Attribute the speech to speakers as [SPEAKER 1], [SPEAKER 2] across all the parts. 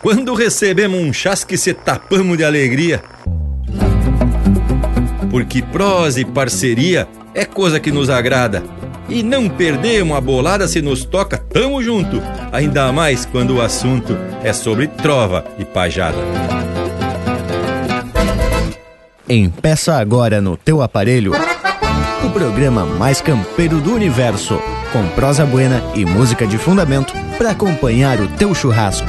[SPEAKER 1] quando recebemos um chasque se tapamos de alegria. Porque prosa e parceria é coisa que nos agrada. E não perdemos a bolada se nos toca, tamo junto. Ainda mais quando o assunto é sobre trova e pajada.
[SPEAKER 2] Empeça agora no teu aparelho o programa mais campeiro do universo, com prosa buena e música de fundamento para acompanhar o teu churrasco.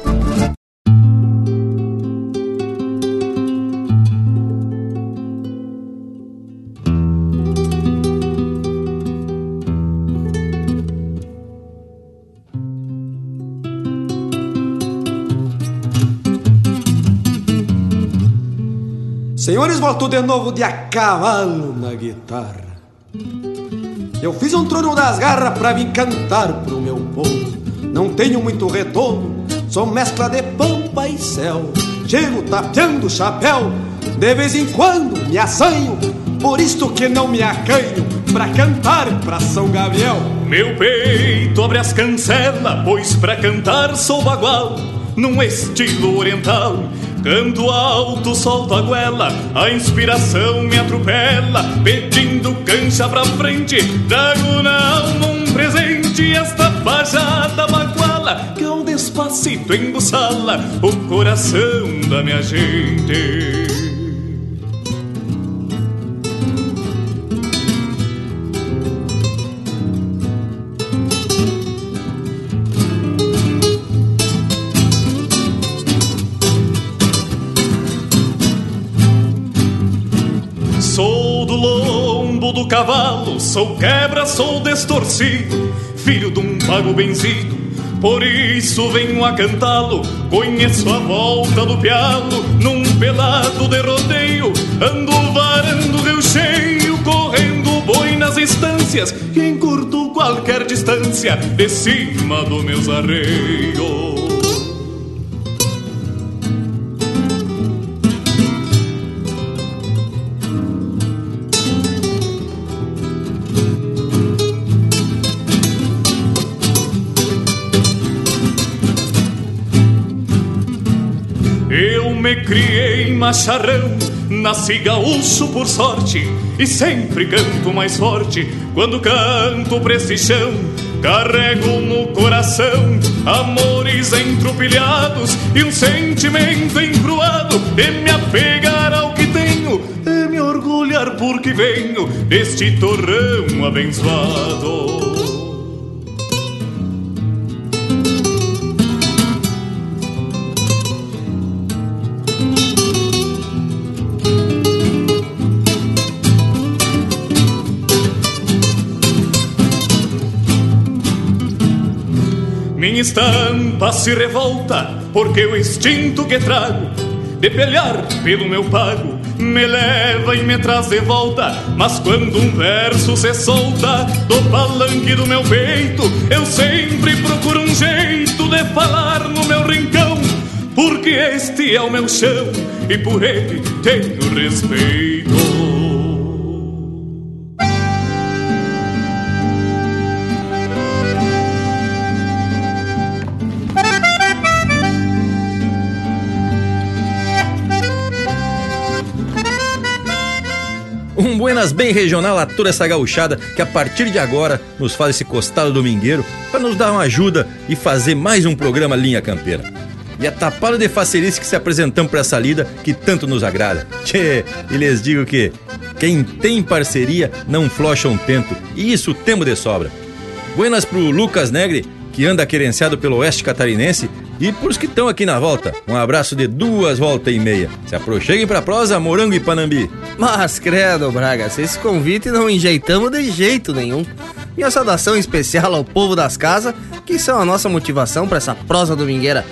[SPEAKER 3] Volto de novo de a cavalo na guitarra. Eu fiz um trono das garras pra vir cantar pro meu povo. Não tenho muito retorno, sou mescla de pampa e céu. Chego tapeando o chapéu, de vez em quando me assanho, por isto que não me acanho pra cantar pra São Gabriel.
[SPEAKER 4] Meu peito abre as cancelas, pois pra cantar sou bagual, num estilo oriental. Canto alto, solto a goela, a inspiração me atropela, pedindo cancha pra frente, trago na alma um presente, esta bajada baguala, que um despacito embuçala o coração da minha gente. Cavalo, sou quebra, sou distorcido, filho de um pago benzido, por isso venho a cantá-lo. Conheço a volta do pialo, num pelado de rodeio, ando varando rio cheio, correndo boi nas estâncias, e encurto qualquer distância de cima dos meus arreios. Criei macharrão, nasci gaúcho por sorte e sempre canto mais forte quando canto pra esse chão. Carrego no coração amores entrupilhados e um sentimento encruado de me apegar ao que tenho e me orgulhar porque venho deste torrão abençoado. Minha estampa se revolta porque o instinto que trago de pelear pelo meu pago me leva e me traz de volta. Mas quando um verso se solta do palanque do meu peito, eu sempre procuro um jeito de falar no meu rincão, porque este é o meu chão e por ele tenho respeito.
[SPEAKER 1] Buenas bem regional a toda essa gauchada que a partir de agora nos faz esse costado domingueiro para nos dar uma ajuda e fazer mais um programa Linha Campeira. E é tapado de facerice que se apresentamos para essa lida que tanto nos agrada. Tchê, e lhes digo que quem tem parceria não flocha um tento, e isso temos de sobra. Buenas pro Lucas Negre, que anda querenciado pelo oeste catarinense, e pros que estão aqui na volta, um abraço de duas voltas e meia. Se aproxeguem pra prosa, Morango e Panambi.
[SPEAKER 5] Mas credo, Braga, se esse convite não enjeitamos de jeito nenhum. Minha saudação especial ao povo das casas, que são a nossa motivação para essa prosa domingueira.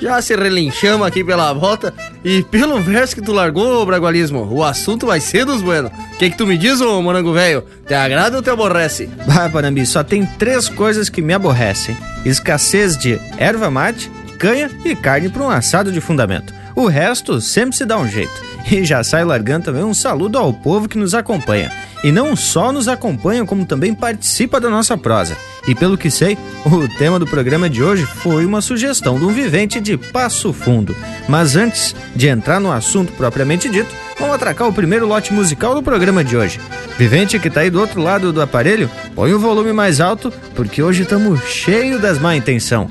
[SPEAKER 5] Já se relinchamos aqui pela volta e pelo verso que tu largou, Bragualismo, o assunto vai ser dos buenos. O que, que tu me diz, ô morango velho? Te agrada ou te aborrece?
[SPEAKER 2] Bah, Panambi, só tem três coisas que me aborrecem: escassez de erva mate, picanha e carne para um assado de fundamento. O resto sempre se dá um jeito. E já sai largando também um saludo ao povo que nos acompanha. E não só nos acompanha, como também participa da nossa prosa. E pelo que sei, o tema do programa de hoje foi uma sugestão de um vivente de Passo Fundo. Mas antes de entrar no assunto propriamente dito, vamos atracar o primeiro lote musical do programa de hoje. Vivente que tá aí do outro lado do aparelho, põe o volume mais alto, porque hoje estamos cheio das má intenção.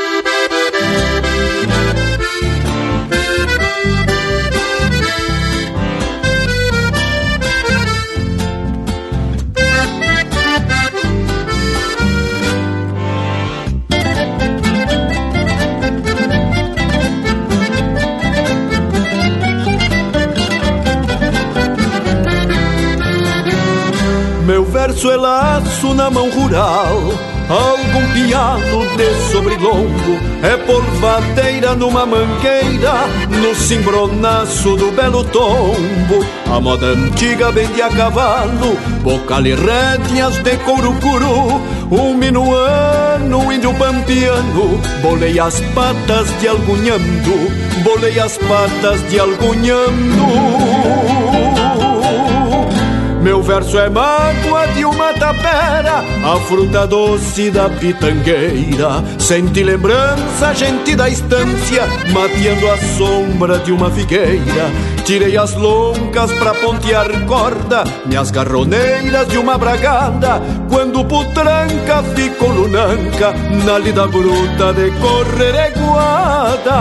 [SPEAKER 3] Verso é laço na mão rural. Algum pialo de sobrilongo É porvadeira numa mangueira No cimbronaço do belo tombo. A moda antiga vende a cavalo Bocal e rédeas de couro curu Um minuano, índio pampiano Bolei as patas de algunhando Bolei as patas de algunhando meu verso é mágoa de uma tapera, a fruta doce da pitangueira. Sente lembrança, gente da estância, mateando a sombra de uma figueira. Tirei as loncas pra pontear corda, minhas garroneiras de uma bragada. Quando putranca ficou lunanca, na lida bruta de correr eguada.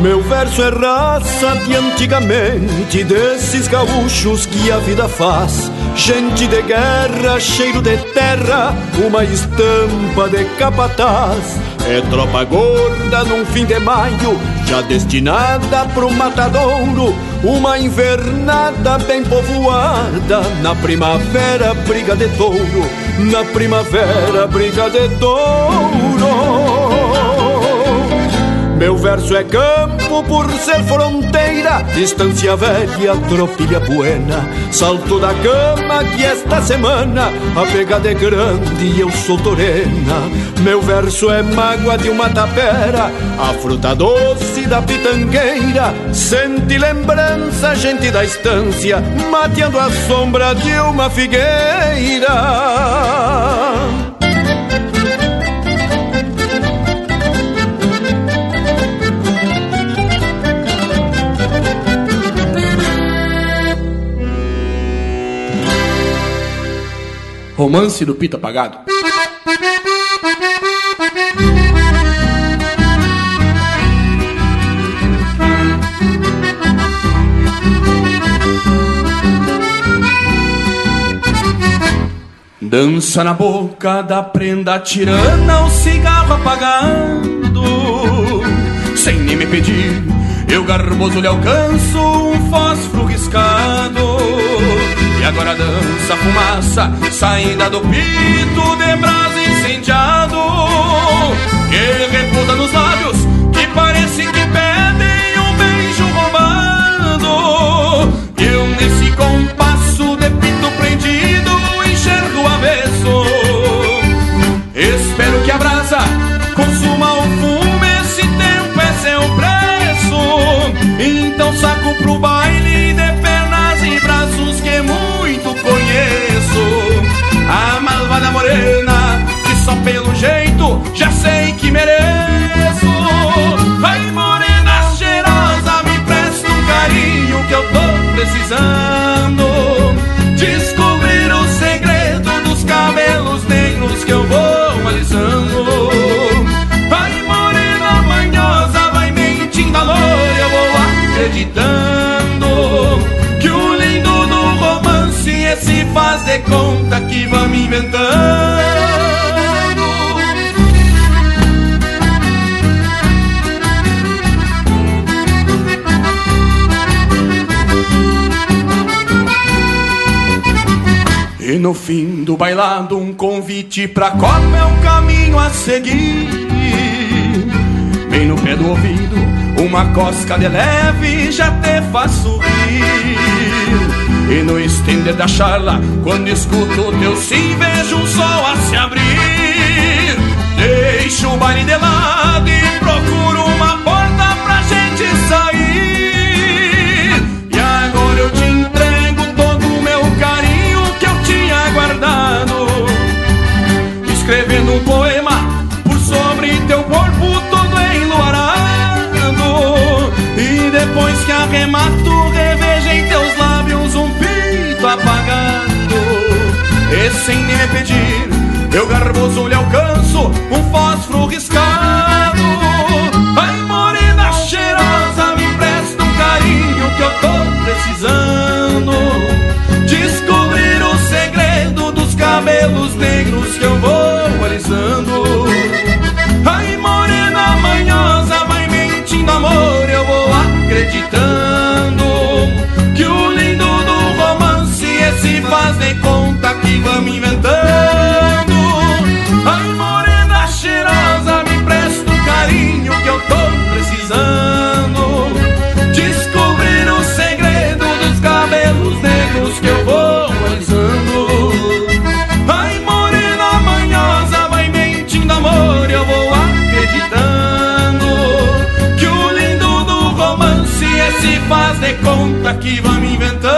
[SPEAKER 3] Meu verso é raça de antigamente, desses gaúchos que a vida faz. Gente de guerra, cheiro de terra, uma estampa de capataz. É tropa gorda num fim de maio, já destinada pro matadouro. Uma invernada bem povoada, na primavera briga de touro. Na primavera briga de touro. Meu verso é campo por ser fronteira, distância velha, tropilha buena. Salto da cama que esta semana a pegada é grande e eu sou torena. Meu verso é mágoa de uma tapera, a fruta doce da pitangueira. Sente lembrança, gente da estância, mateando a sombra de uma figueira.
[SPEAKER 6] Romance do Pita Apagado. Dança na boca da prenda tirana, o cigarro apagando. Sem nem me pedir, eu garboso lhe alcanço um fósforo agora dança fumaça saindo do pito de brasa incendiado Que reputa nos lábios que parecem que pedem um beijo roubado Eu nesse compasso de pito prendido enxergo o avesso. Espero que a brasa consuma o fumo, esse tempo é seu preço Então saco pro baile A malvada morena Que só pelo jeito já sei que mereço. Vai morena cheirosa Me presta um carinho que eu tô precisando de conta que vamos me inventando. E no fim do bailado, um convite pra Copa é um caminho a seguir. Bem no pé do ouvido, uma cosca de leve já te faz sorrir. E no estender da charla, quando escuto teu sim, vejo o sol a se abrir. Deixo o baile de lado e procuro uma porta pra gente sair. E agora eu te entrego todo o meu carinho que eu tinha guardado. Sem me pedir, eu garboso lhe alcanço um fósforo riscado. Ai, morena cheirosa, me empresta um carinho que eu tô precisando. Descobrir o segredo dos cabelos negros que eu vou alisando. Ai, morena manhosa, vai mentindo, amor, eu vou acreditando que o lindo do romance esse faz de conta conta que vamos inventando.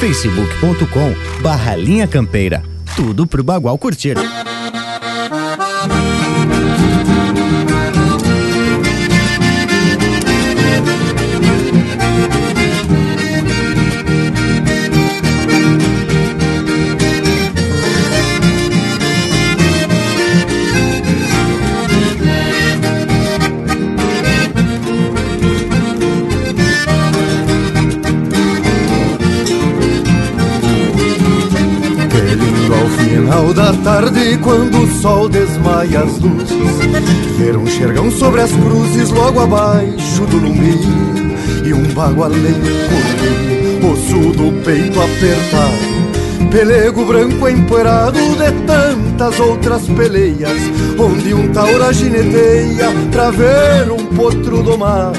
[SPEAKER 2] facebook.com barra linha campeira. Tudo pro Bagual curtir.
[SPEAKER 7] Sol desmaia as luzes. Ver um xergão sobre as cruzes, logo abaixo do lumbi. E um bagualeiro correr, osso do peito apertado. Pelego branco empoeirado de tantas outras peleias, onde um taura gineteia pra ver um potro domado.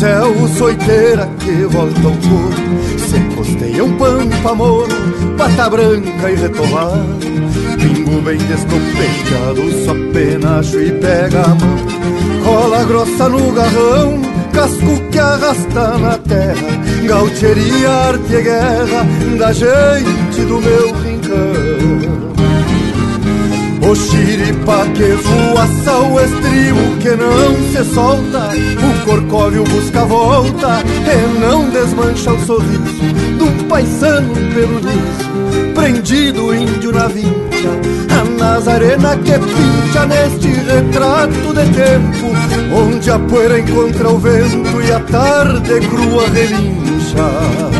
[SPEAKER 7] céu, soiteira que volta ao corpo Se costeia um pampa moro, pata branca e retovado Pingo bem descompechado, só penacho e pega a mão. Cola grossa no garrão, casco que arrasta na terra. Gaucheria, arte e guerra da gente do meu rincão o xiripa que voaça o estribo que não se solta. O corcóvio busca volta e não desmancha o sorriso Do paisano pelo liso, prendido índio na vincha A arena que pincha neste retrato de tempo Onde a poeira encontra o vento e a tarde crua relincha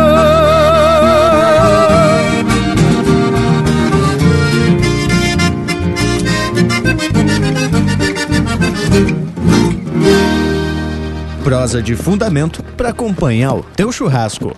[SPEAKER 2] De fundamento para acompanhar o teu churrasco.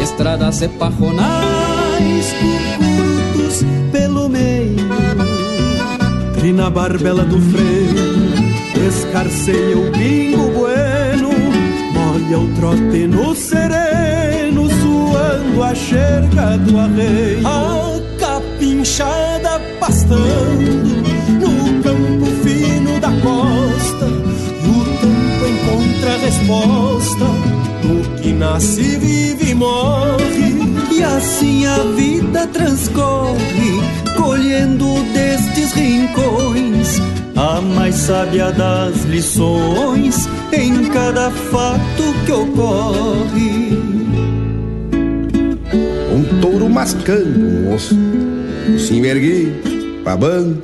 [SPEAKER 8] estradas e parronais, curtos pelo meio. E na barbela do freio, escarceia o pingo bueno, molha o trote no sereno, suando a xerga do arreio. A capinchada pastando no campo fino da costa encontra resposta no que nasce, e morre. E assim a vida transcorre, colhendo destes rincões a mais sábia das lições em cada fato que ocorre.
[SPEAKER 9] Um touro mascando um osso, se erguido, babando,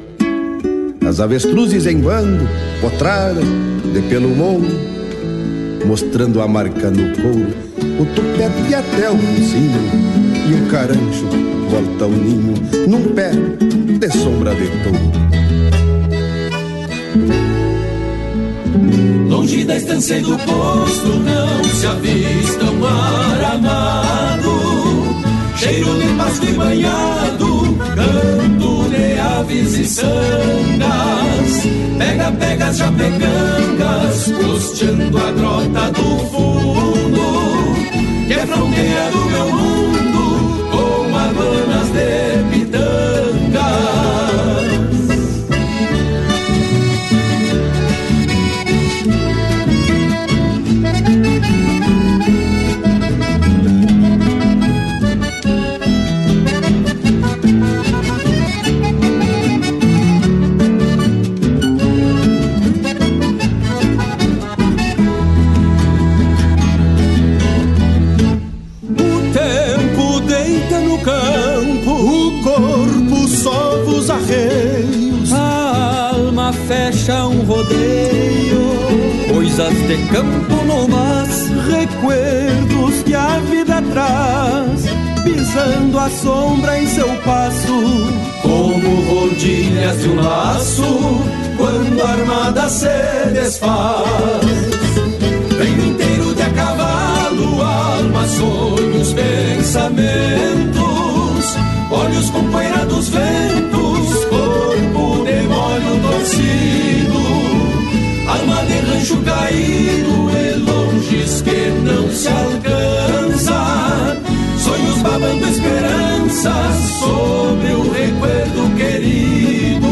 [SPEAKER 9] as avestruzes em bando, potrada de pelo mundo mostrando a marca no couro, o tupete até o focinho, e o carancho volta ao ninho num pé de sombra de touro.
[SPEAKER 8] Longe da estância e do posto não se avista um mar amado, cheiro de pasto e banhado, canto de aves e sangas, pega, pega as japecangas, costeando a grota do fundo, fronteira do meu mundo, rodeio. Coisas de campo no mas, recuerdos que a vida traz, pisando a sombra em seu passo, como rodilhas de um laço, quando a armada se desfaz. Venho inteiro de a cavalo, alma, sonhos, pensamentos, olhos com
[SPEAKER 10] rancho caído e longes que não se alcança. Sonhos babando esperanças sobre o recuerdo querido.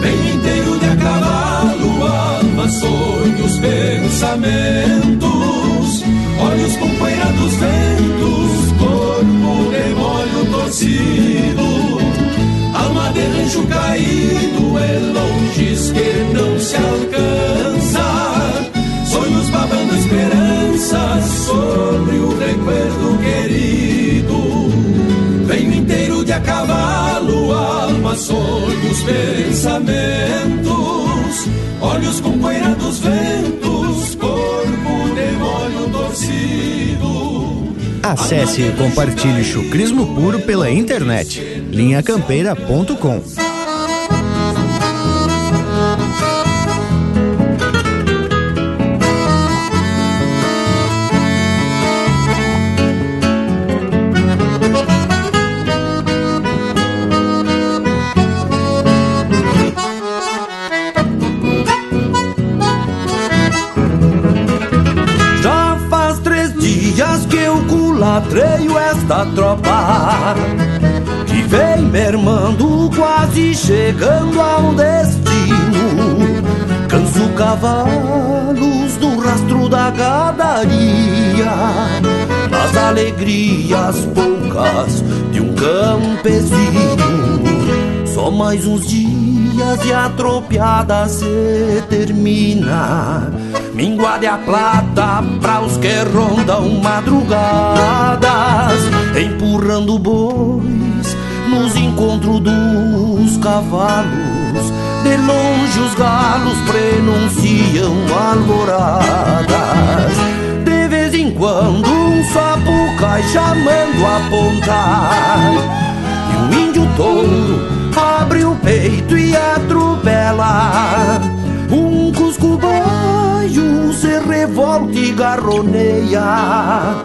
[SPEAKER 10] Vem inteiro de a cavalo, alma, sonhos, pensamentos. Olhos com poeira dos ventos, corpo de molho torcido. Alma de rancho caído, é longes que não se alcança. Sonhos babando esperanças sobre o recuerdo querido. Venho inteiro de a cavalo, alma, sonhos, pensamentos. Olhos com poeira dos ventos, corpo de molho torcido.
[SPEAKER 2] Acesse e compartilhe chucrismo puro pela internet. linhacampeira.com
[SPEAKER 10] Já faz três dias que eu culatreio esta tropa vem mermando, quase chegando ao destino. Canso cavalos do rastro da gadaria Nas alegrias poucas de um campesino. Só mais uns dias e a tropiada se termina. Mingua de a plata pra os que rondam madrugadas Empurrando bois nos encontros dos cavalos. De longe os galos prenunciam alvoradas. De vez em quando um sapo cai chamando a ponta. E um índio touro abre o peito e atropela. Um cuscubaio se revolta e garroneia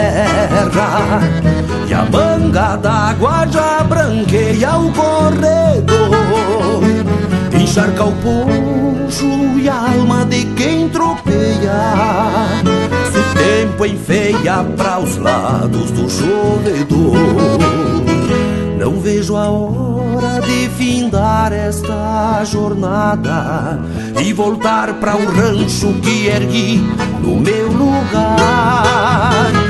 [SPEAKER 10] terra. E a manga d'água já branqueia o corredor. Encharca o poncho e a alma de quem tropeia. Se o tempo enfeia para os lados do chovedor Não vejo a hora de findar esta jornada E voltar para o rancho que ergui no meu lugar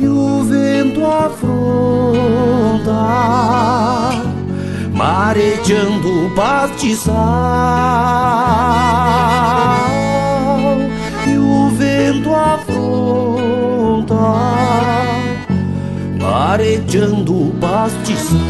[SPEAKER 10] E o vento afronta Mareteando o pastiçal E o vento afronta
[SPEAKER 11] arejando o pastizal.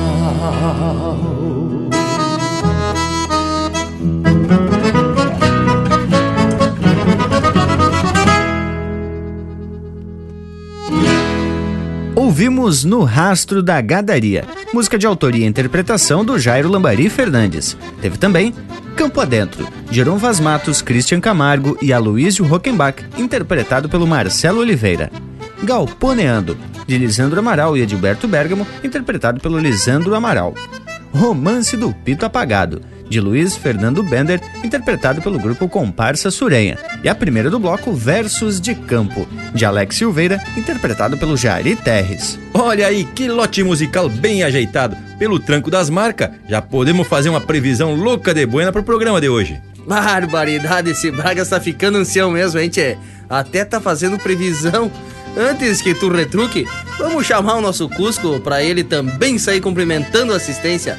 [SPEAKER 2] Ouvimos No Rastro da Gadaria, música de autoria e interpretação do Jairo Lambari Fernandes. Teve também Campo Adentro, Jerome Vaz Matos, Christian Camargo e Aloysio Rockenbach, interpretado pelo Marcelo Oliveira. Galponeando, de Lisandro Amaral e Edilberto Bergamo, interpretado pelo Lisandro Amaral. Romance do Pito Apagado, de Luiz Fernando Bender, interpretado pelo grupo Comparsa Surenha. E a primeira do bloco, Versos de Campo, de Alex Silveira, interpretado pelo Jari Terres.
[SPEAKER 1] Olha aí, que lote musical bem ajeitado. Pelo tranco das marcas, já podemos fazer uma previsão louca de buena pro programa de hoje.
[SPEAKER 5] Barbaridade, esse Braga está ficando ancião mesmo, hein, tchê? Até tá fazendo previsão. Antes que tu retruque, vamos chamar o nosso Cusco para ele também sair cumprimentando a assistência.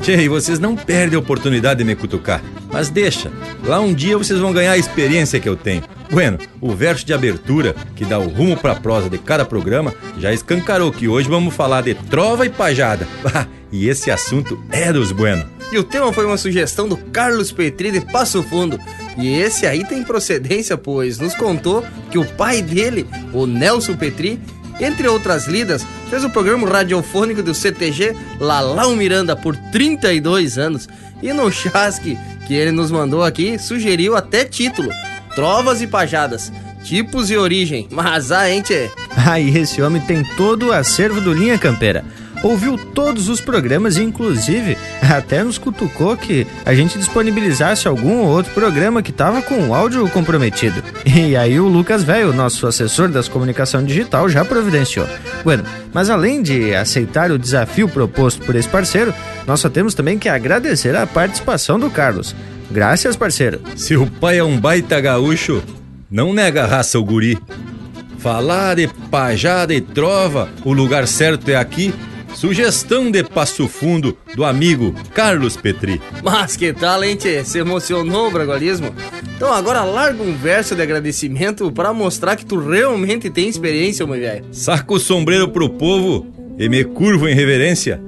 [SPEAKER 1] Tchê, vocês não perdem a oportunidade de me cutucar. Mas deixa, lá um dia vocês vão ganhar a experiência que eu tenho. Bueno, o verso de abertura, que dá o rumo pra prosa de cada programa, já escancarou que hoje vamos falar de trova e pajada. e esse assunto é dos bueno.
[SPEAKER 5] E o tema foi uma sugestão do Carlos Petri de Passo Fundo. E esse aí tem procedência, pois nos contou que o pai dele, o Nelson Petri, entre outras lidas, fez o programa radiofônico do CTG Lalau Miranda por 32 anos. E no chasque que ele nos mandou aqui, sugeriu até título: Trovas e Pajadas. Tipos e origem. Mas a gente é.
[SPEAKER 2] Aí esse homem tem todo o acervo do Linha Campeira ouviu todos os programas e, inclusive, até nos cutucou que a gente disponibilizasse algum ou outro programa que tava com o áudio comprometido. E aí o Lucas Velho, nosso assessor das comunicação digital, já providenciou. Bueno, mas além de aceitar o desafio proposto por esse parceiro, nós só temos também que agradecer a participação do Carlos. Graças, parceiro.
[SPEAKER 1] Se o pai é um baita gaúcho, não nega a raça o guri. Falar de pajada e trova, o lugar certo é aqui Sugestão de Passo Fundo do amigo Carlos Petri.
[SPEAKER 5] Mas que tal, hein, tchê? Se emocionou o bragualismo? Então agora larga um verso de agradecimento para mostrar que tu realmente tem experiência, meu velho.
[SPEAKER 1] Saco o sombreiro pro povo e me curvo em reverência.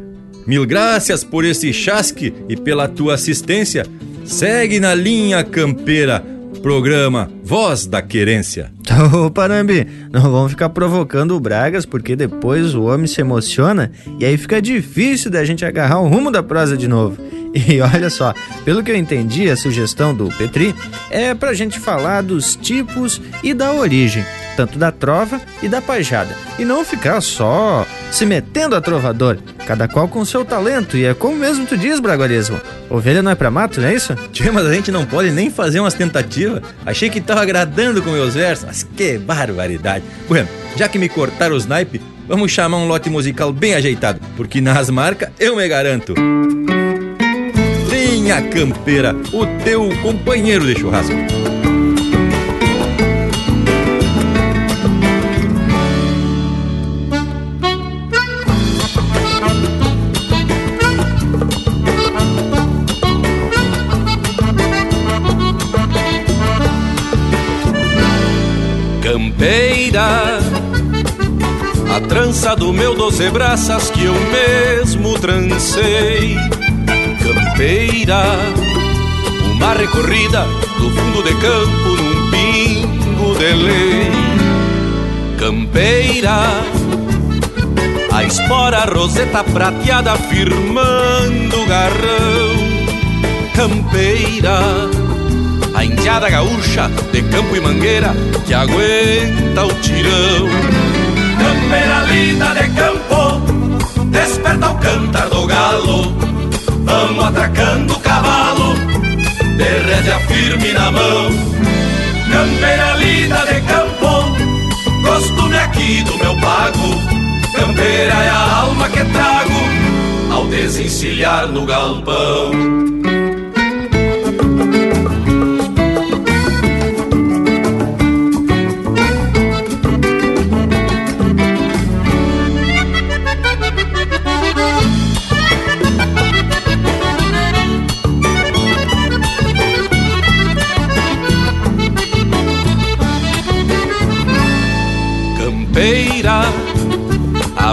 [SPEAKER 1] Mil graças por esse chasque e pela tua assistência. Segue na linha campeira Programa Voz da Querência.
[SPEAKER 2] Ô, Parambi, não vamos ficar provocando o Bragas, porque depois o homem se emociona e aí fica difícil da gente agarrar o rumo da prosa de novo. E olha só, pelo que eu entendi, a sugestão do Petri é pra gente falar dos tipos e da origem, tanto da trova e da pajada, e não ficar só se metendo a trovador, cada qual com seu talento, e é como mesmo tu diz, Braguarismo. Ovelha não é pra mato, não é isso?
[SPEAKER 1] Tchê, mas a gente não pode nem fazer umas tentativas. Achei que tava agradando com meus versos, mas que barbaridade. Bueno, já que me cortaram os naipe, vamos chamar um lote musical bem ajeitado, porque nas marcas eu me garanto. Linha Campeira, o teu companheiro de churrasco.
[SPEAKER 6] Campeira, a trança do meu doze braças que eu mesmo trancei campeira, uma recorrida do fundo de campo num pingo de lei. Campeira, a espora roseta prateada firmando o garrão. Campeira, a indiada gaúcha de campo e mangueira que aguenta o tirão. Campeira linda de campo, desperta o cantar do galo Vamos atracando o cavalo, de rédea firme na mão. Campeira lida de campo, costume aqui do meu pago. Campeira é a alma que trago,
[SPEAKER 12] desencilhar no galpão.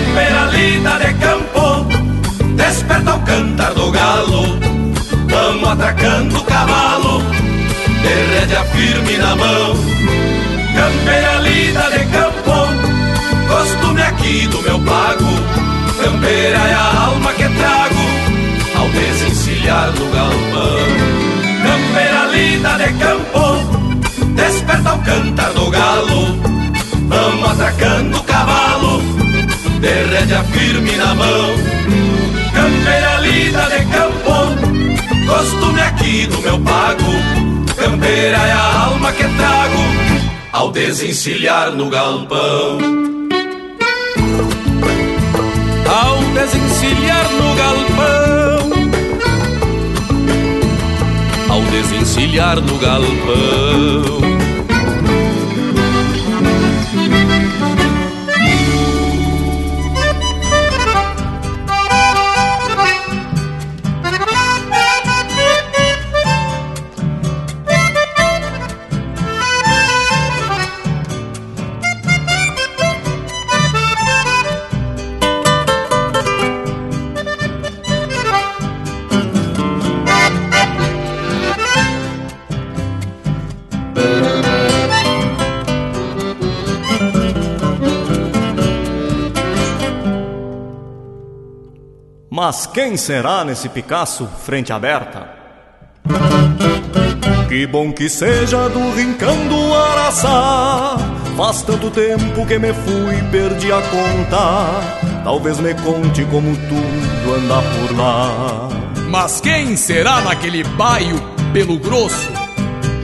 [SPEAKER 12] Campeira lida de campo, desperta o cantar do galo. Vamos atracando o cavalo, de rédea firme na mão. Campeira lida de campo, costume aqui do meu pago. Campeira é a alma que trago ao desencilhar no galpão. Campeira lida de campo, desperta o cantar do galo. Vamos atracando o cavalo, de rédea firme na mão. Campeira lida de campo, costume aqui do meu pago. Campeira é a alma que trago ao desencilhar no galpão.
[SPEAKER 13] Ao desencilhar no galpão, ao desencilhar no galpão.
[SPEAKER 14] Mas quem será nesse Picasso frente aberta? Que bom que seja do rincão do Araçá. Faz tanto tempo que me fui e perdi a conta. Talvez me conte como tudo anda por lá.
[SPEAKER 15] Mas quem será naquele baio pelo grosso?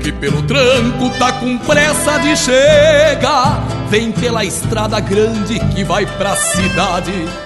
[SPEAKER 15] Que pelo tranco tá com pressa de chegar. Vem pela estrada grande que vai pra cidade.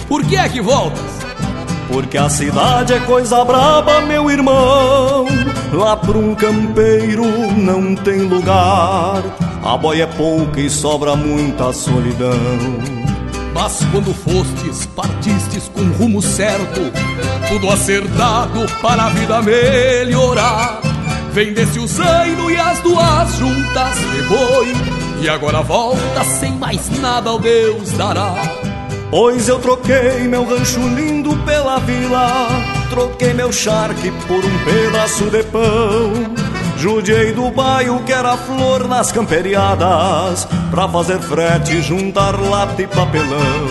[SPEAKER 15] Por que é que voltas?
[SPEAKER 14] Porque a cidade é coisa braba, meu irmão. Lá pra um campeiro não tem lugar. A boia é pouca e sobra muita solidão.
[SPEAKER 15] Mas quando fostes, partistes com rumo certo, tudo acertado para a vida melhorar. Vendesse o zaino e as duas juntas de boi, e agora volta sem mais nada ao Deus dará.
[SPEAKER 14] Pois eu troquei meu rancho lindo pela vila, troquei meu charque por um pedaço de pão. Judiei do bairro que era flor nas camperiadas, pra fazer frete, juntar lata e papelão.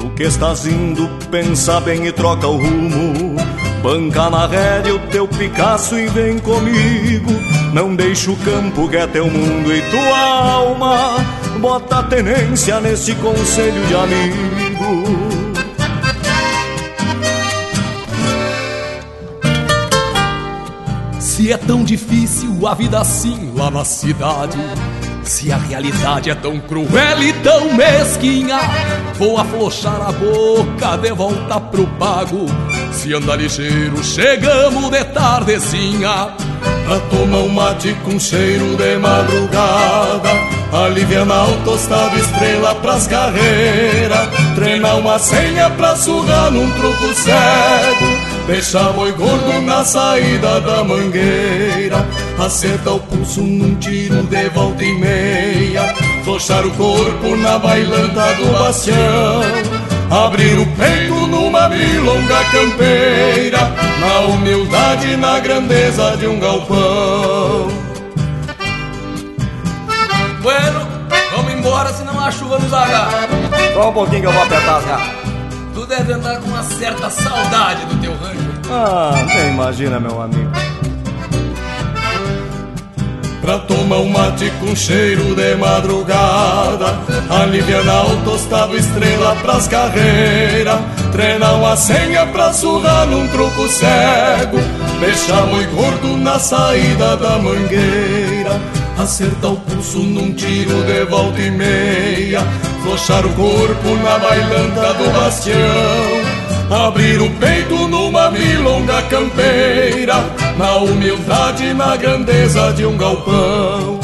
[SPEAKER 14] Tu que estás indo, pensa bem e troca o rumo. Banca na rédea o teu Picasso e vem comigo. Não deixa o campo que é teu mundo e tua alma. Bota tenência nesse conselho de amigo.
[SPEAKER 12] Se é tão difícil a vida assim lá na cidade, se a realidade é tão cruel e tão mesquinha, vou aflochar a boca de volta pro pago. Se anda ligeiro, chegamos de tardezinha.
[SPEAKER 15] Pra tomar um mate com cheiro de madrugada Aliviar o tostado estrela pras carreiras Treinar uma senha pra sugar num truco cego Deixar boi gordo na saída da mangueira Acertar o pulso num tiro de volta e meia Flochar o corpo na bailanta do bastião Abrir o peito numa milonga campeira Na humildade e na grandeza de um galpão.
[SPEAKER 12] Bueno, vamos embora senão a chuva nos agarra.
[SPEAKER 14] Só um pouquinho que eu vou apertar as garras
[SPEAKER 12] Tu deve andar com uma certa saudade do teu rancho.
[SPEAKER 14] Ah, nem imagina meu amigo
[SPEAKER 15] Pra tomar um mate com cheiro de madrugada. Aliviar o tostado estrela pras carreiras. Treinar uma senha pra surrar num truco cego. Deixar boi gordo na saída da mangueira. Acertar o pulso num tiro de volta e meia. Flochar o corpo na bailanta do bastião Abrir o peito numa milonga campeira Na humildade na grandeza de um galpão.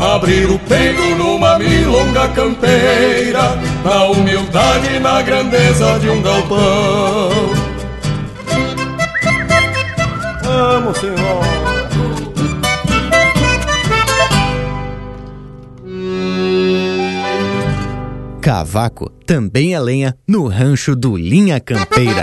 [SPEAKER 15] Abrir o peito numa milonga campeira Na humildade na grandeza de um galpão.
[SPEAKER 14] Vamos, senhor
[SPEAKER 2] Cavaco também é lenha no rancho do Linha Campeira.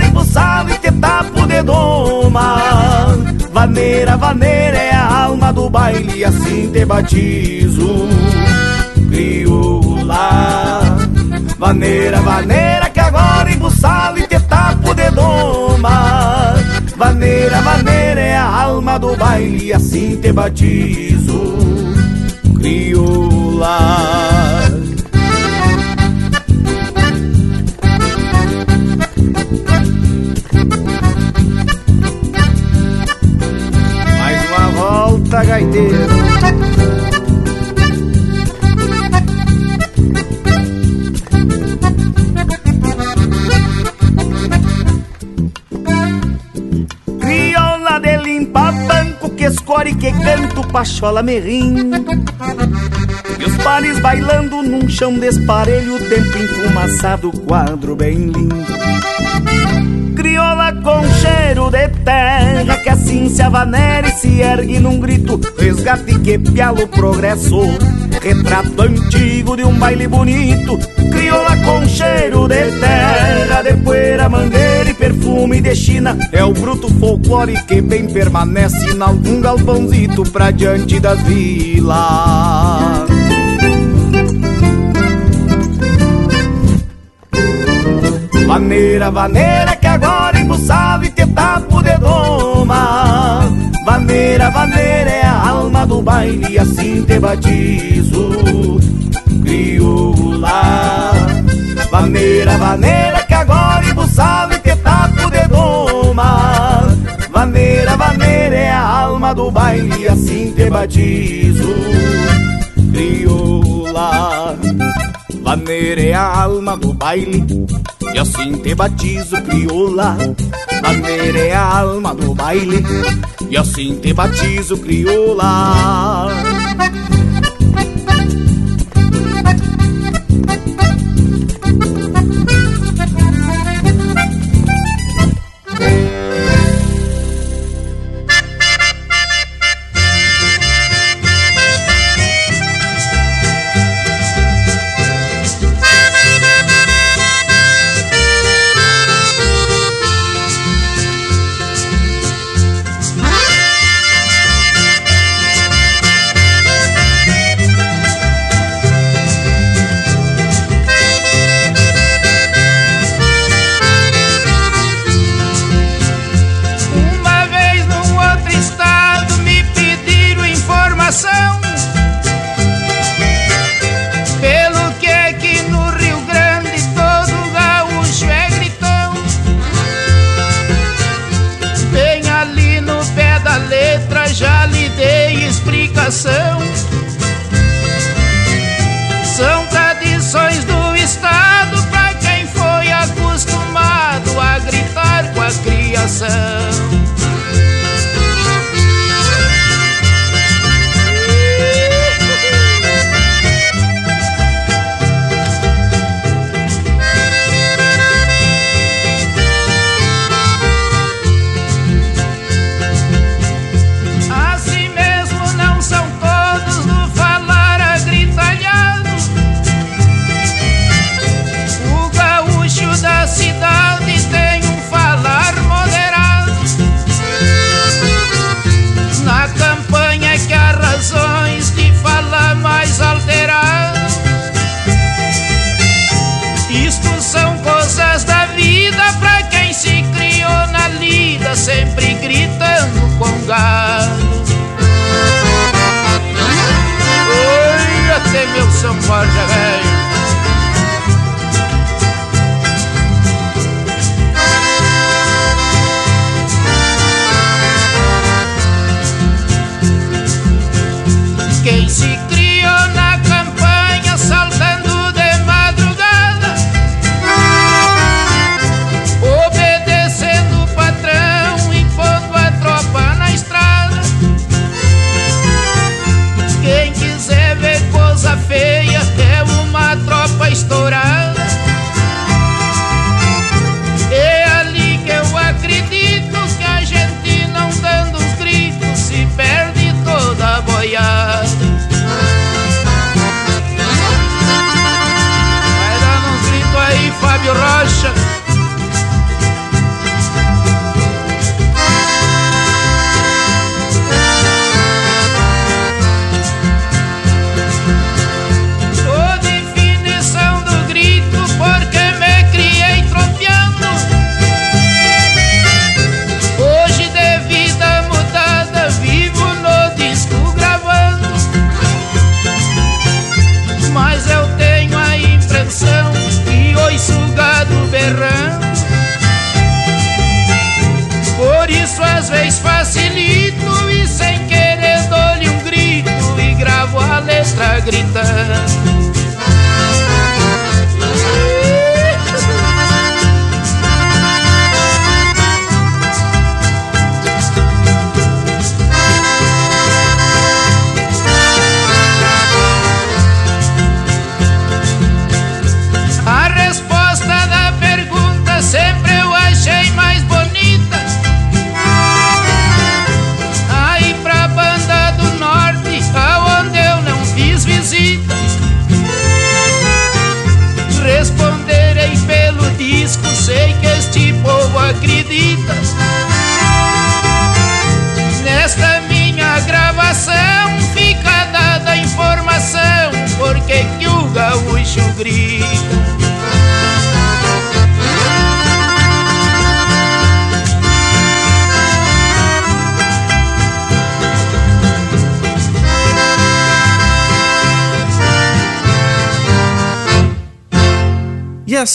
[SPEAKER 16] tapo de doma Vaneira, vaneira é a alma do baile assim te batizo. Crioula Vaneira, vaneira que agora embuçado e te tapo de doma Vaneira, vaneira é a alma do baile assim te batizo. Crioula banco que canto pachola me rindo E os pares bailando num chão desparelho Tempo enfumaçado, quadro bem lindo. Crioula com cheiro de terra Que assim se avanera e se ergue num grito Resgate que pialo progresso. Retrato antigo de um baile bonito Crioula com cheiro de terra De poeira, mangueira e perfume de China. É o bruto folclore que bem permanece Em algum galpãozito pra diante das vilas. Vaneira, vaneira que agora embuçado e te tapo de doma. Vaneira, vaneira é a alma do baile e assim te batizo. Crioula. Vaneira, vaneira que agora embuçado do baile assim te batizo Crioula. Vaneira é a alma do baile
[SPEAKER 17] E assim te batizo crioula. Maneira é a alma do baile E assim te batizo crioula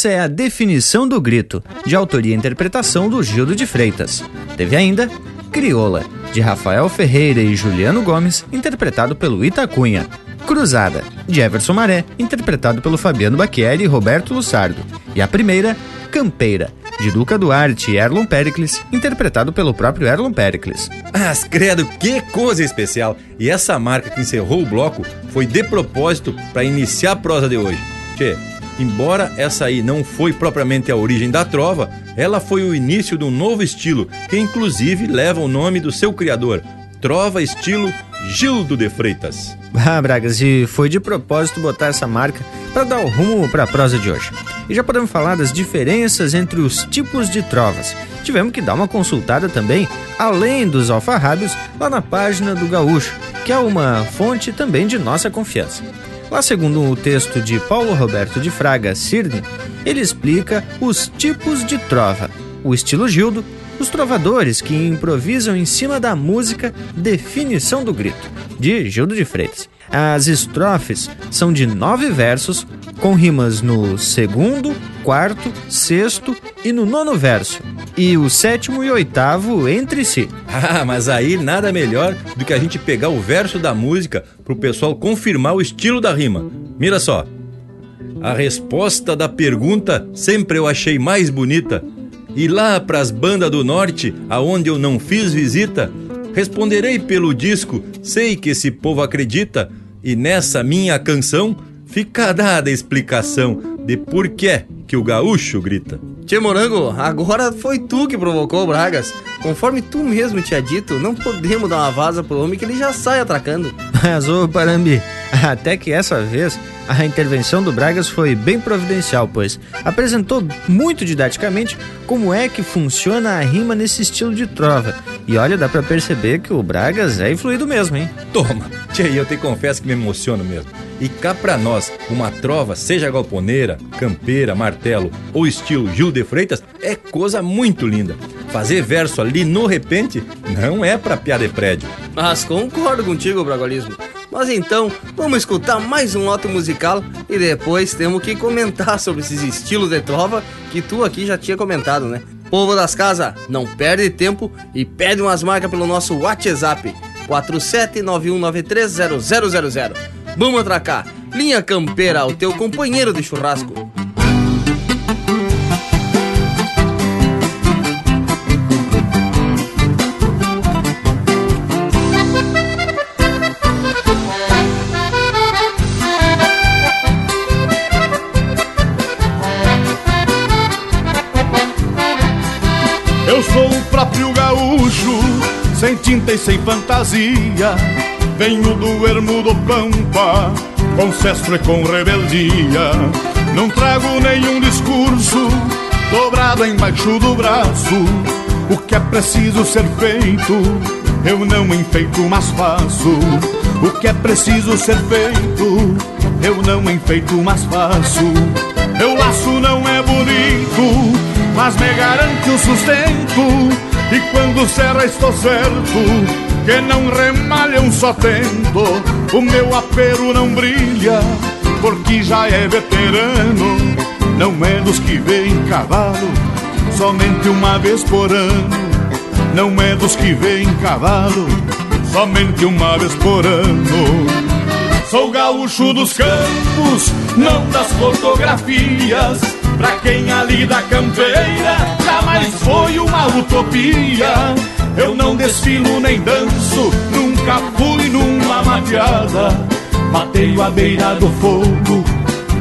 [SPEAKER 2] Essa é a definição do grito, de autoria e interpretação do Gildo de Freitas. Teve ainda Crioula, de Rafael Ferreira e Juliano Gomes, interpretado pelo Itacunha. Cruzada, de Everson Maré, interpretado pelo Fabiano Bacchieri e Roberto Lussardo. E a primeira, Campeira, de Duca Duarte e Erlon Pericles, interpretado pelo próprio Erlon Pericles.
[SPEAKER 1] Mas credo, que coisa especial! E essa marca que encerrou o bloco foi de propósito para iniciar a prosa de hoje. Tchê, embora essa aí não foi propriamente a origem da trova, ela foi o início de um novo estilo, que inclusive leva o nome do seu criador, Trova Estilo Gildo de Freitas.
[SPEAKER 2] Ah, Bragas, e foi de propósito botar essa marca para dar o rumo para a prosa de hoje. E já podemos falar das diferenças entre os tipos de trovas. Tivemos que dar uma consultada também, além dos alfarrábios, lá na página do Gaúcho, que é uma fonte também de nossa confiança. Lá, segundo o texto de Paulo Roberto de Fraga Cirne, ele explica os tipos de trova, o estilo Gildo, os trovadores que improvisam em cima da música Definição do Grito, de Gildo de Freitas. As estrofes são de nove versos, com rimas no segundo, quarto, sexto e no nono verso, e o sétimo e oitavo entre si.
[SPEAKER 1] Ah, mas aí nada melhor do que a gente pegar o verso da música pro pessoal confirmar o estilo da rima. Mira só. A resposta da pergunta sempre eu achei mais bonita. E lá pras bandas do norte, aonde eu não fiz visita, responderei pelo disco, sei que esse povo acredita, e nessa minha canção fica dada a explicação de por que o gaúcho grita.
[SPEAKER 5] Tchê Morango, agora foi tu que provocou o Bragas. Conforme tu mesmo tinha dito, não podemos dar uma vaza pro homem que ele já sai atracando.
[SPEAKER 2] Mas, ô Parambi, até que essa vez a intervenção do Bragas foi bem providencial, pois apresentou muito didaticamente como é que funciona a rima nesse estilo de trova. E olha, dá pra perceber que o Bragas é influído mesmo, hein?
[SPEAKER 1] Toma! Tchê, eu te confesso que me emociono mesmo. E cá pra nós, uma trova, seja galponeira, campeira, martelo ou estilo Gil de Freitas, é coisa muito linda. Fazer verso ali no repente não é pra piada de prédio.
[SPEAKER 5] Mas concordo contigo, Bragualismo. Mas então, vamos escutar mais um lote musical e depois temos que comentar sobre esses estilos de trova que tu aqui já tinha comentado, né? Povo das casas, não perde tempo e pede umas marcas pelo nosso WhatsApp 4791930000. Vamos atracar. Linha Campeira, o teu companheiro de churrasco.
[SPEAKER 6] Sem tinta e sem fantasia. Venho do ermo do Pampa, com cestro e com rebeldia. Não trago nenhum discurso dobrado embaixo do braço. O que é preciso ser feito, eu não enfeito, mas faço. O que é preciso ser feito, eu não enfeito, mas faço. Meu laço não é bonito, mas me garante o sustento. E quando serra estou certo que não remalha um só tento. O meu apero não brilha, porque já é veterano. Não dos que vem cavalo, somente uma vez por ano. Não é dos que vem cavalo, somente uma vez por ano. Sou gaúcho dos campos, não das fotografias. Pra quem ali da campeira jamais foi uma utopia. Eu não desfilo nem danço, nunca fui numa mateada. Mateio à beira do fogo,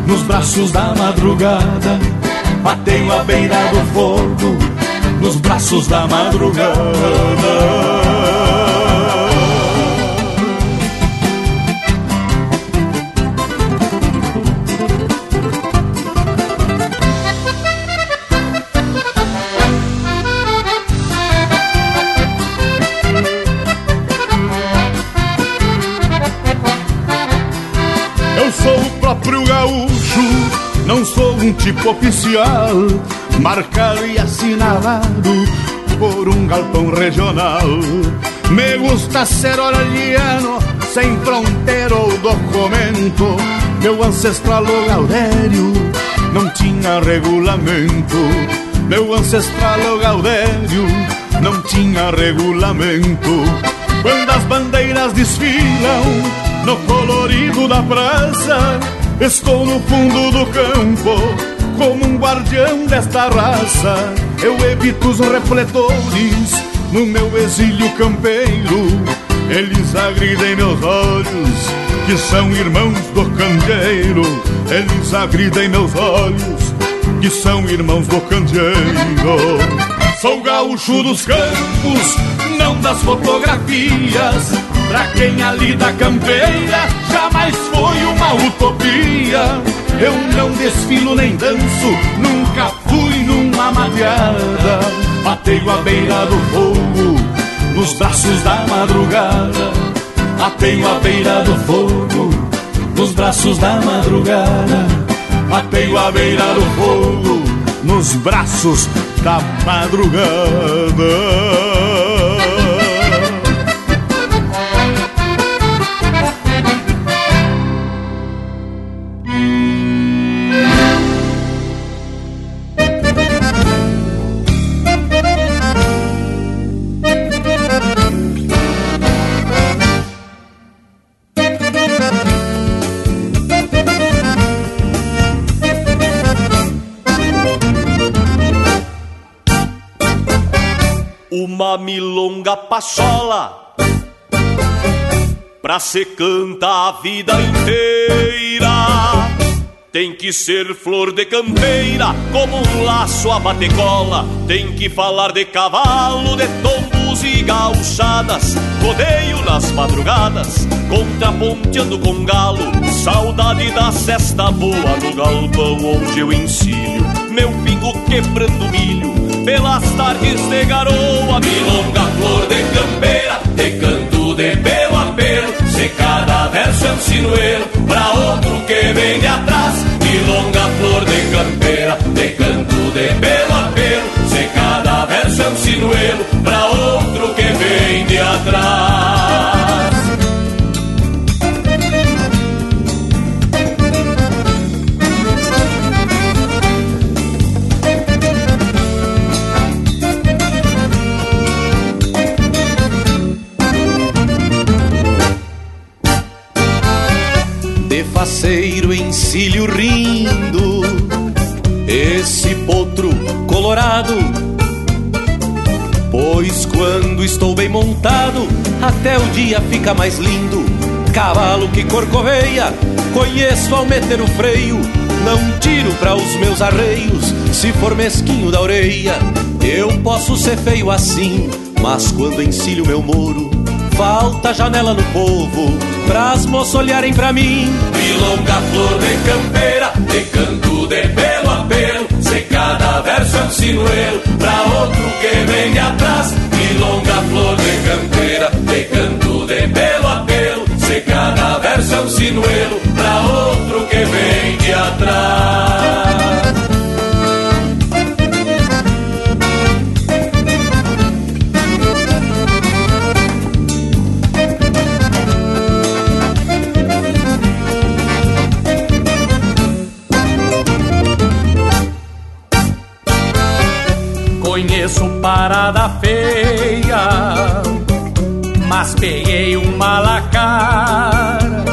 [SPEAKER 6] nos braços da madrugada. Mateio à beira do fogo, nos braços da madrugada. Um tipo oficial, marcado e assinalado por um galpão regional. Me gusta ser oralhiano, sem fronteira ou documento. Meu ancestral Gaudério não tinha regulamento. Meu ancestral Gaudério não tinha regulamento. Quando as bandeiras desfilam no colorido da praça, estou no fundo do campo, como um guardião desta raça, eu evito os refletores no meu exílio campeiro. Eles agridem meus olhos, que são irmãos do candeeiro. Eles agridem meus olhos, que são irmãos do candeeiro. Sou gaúcho dos campos, não das fotografias. Pra quem ali da campeira jamais foi uma utopia. Eu não desfilo nem danço, nunca fui numa mateada. Bateio à beira do fogo, nos braços da madrugada. Bateio à beira do fogo, nos braços da madrugada. Bateio à beira do fogo, nos braços da madrugada.
[SPEAKER 12] Milonga pachola pra se canta a vida inteira. Tem que ser flor de campeira, como um laço a batecola. Tem que falar de cavalo, de tombos e gauchadas. Rodeio nas madrugadas, contraponteando com galo. Saudade da cesta boa no galpão onde eu ensino. Meu pingo quebrando milho pelas tardes de garoa, milonga, flor de campeira, de canto de pelo a pelo, se cada verso é um sinuelo, pra outro que vem de atrás, milonga, flor de campeira, de canto de pelo a pelo, se cada verso é um sinuelo, pra outro que vem de atrás.
[SPEAKER 18] Faceiro encilho rindo, esse potro colorado. Pois quando estou bem montado, até o dia fica mais lindo. Cavalo que corcoveia, conheço ao meter o freio. Não tiro para os meus arreios, se for mesquinho da orelha. Eu posso ser feio assim, mas quando encilho meu moro, falta janela no povo, pras moças olharem pra mim.
[SPEAKER 12] Milonga, flor de campeira, de canto de pelo a pelo, se cada verso é um sinuelo, pra outro que vem de atrás. Milonga, flor de campeira, de canto de pelo a pelo, se cada verso é um sinuelo, pra outro que vem de atrás.
[SPEAKER 19] Conheço parada feia, mas peguei um malacara.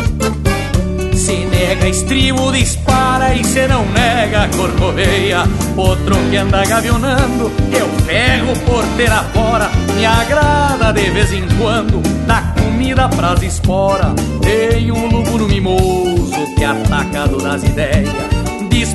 [SPEAKER 19] Se nega estribo, dispara e se não nega corcoveia. Outro que anda gavionando, eu pego porteira fora. Me agrada de vez em quando, dá comida pras esporas. Tem um lúpulo mimoso que atacado nas ideias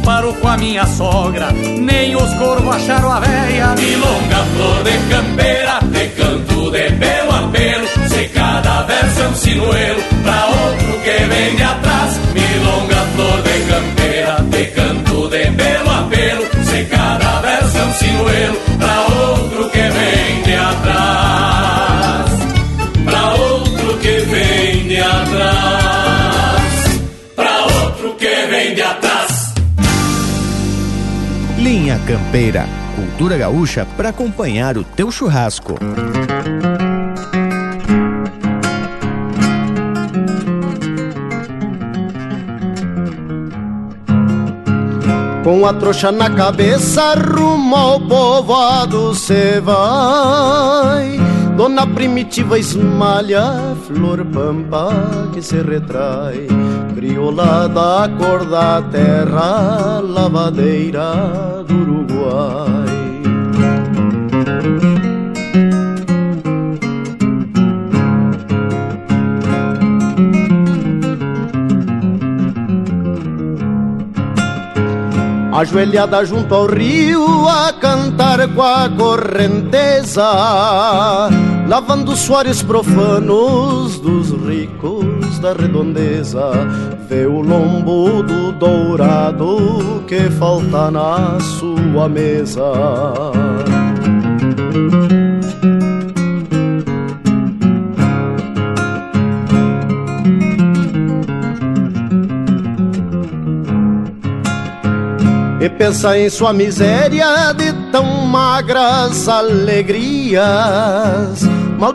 [SPEAKER 19] disparo com a minha sogra, nem os corvos acharam a véia.
[SPEAKER 12] Milonga, flor de campeira, de canto de pelo a pelo, se cada verso é um sinuelo, pra outro que vem de atrás. Milonga, flor de campeira, de canto de pelo a pelo, se cada verso é um sinuelo, pra outro que vem de atrás. Pra outro que vem de atrás. Pra outro que vem de atrás.
[SPEAKER 2] Campeira, cultura gaúcha para acompanhar o teu churrasco.
[SPEAKER 20] Com a trouxa na cabeça, rumo ao povoado cê vai. Dona Primitiva esmalha flor pampa que se retrai. Crioula da cor da terra, lavadeira do Uruguai. Ajoelhada junto ao rio a cantar com a correnteza, lavando suores profanos dos ricos da redondeza. Vê o lombo do dourado que falta na sua mesa. E pensa em sua miséria de tão magras alegrias. Mal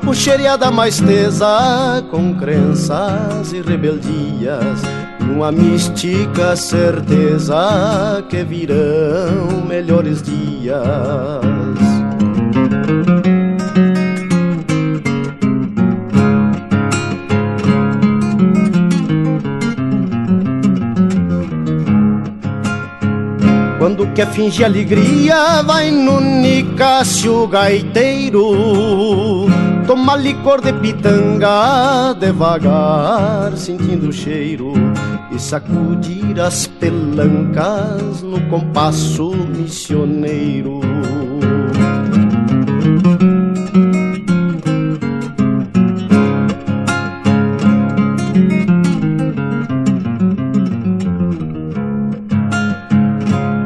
[SPEAKER 20] da mais tesa com crenças e rebeldias, e uma mística certeza que virão melhores dias. Quando quer fingir alegria, vai no Nicásio gaiteiro. Toma licor de pitanga devagar, sentindo o cheiro. E sacudir as pelancas no compasso missioneiro.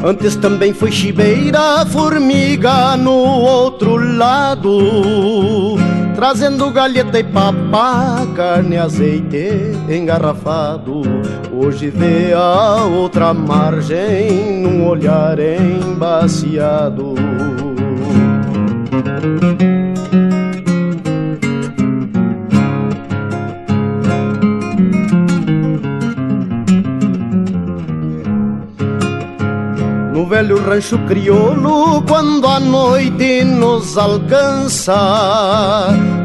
[SPEAKER 20] Antes também foi chibeira, formiga no outro lado, trazendo galheta e papá, carne, azeite engarrafado. Hoje vê a outra margem num olhar embaciado. Rancho crioulo quando a noite nos alcança.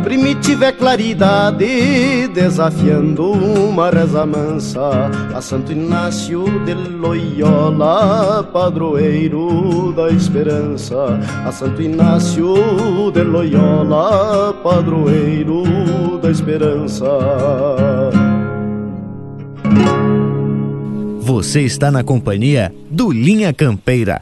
[SPEAKER 20] Primitiva é claridade desafiando uma reza mansa. A Santo Inácio de Loyola, padroeiro da esperança. A Santo Inácio de Loyola, padroeiro da esperança.
[SPEAKER 2] Você está na companhia do Linha Campeira,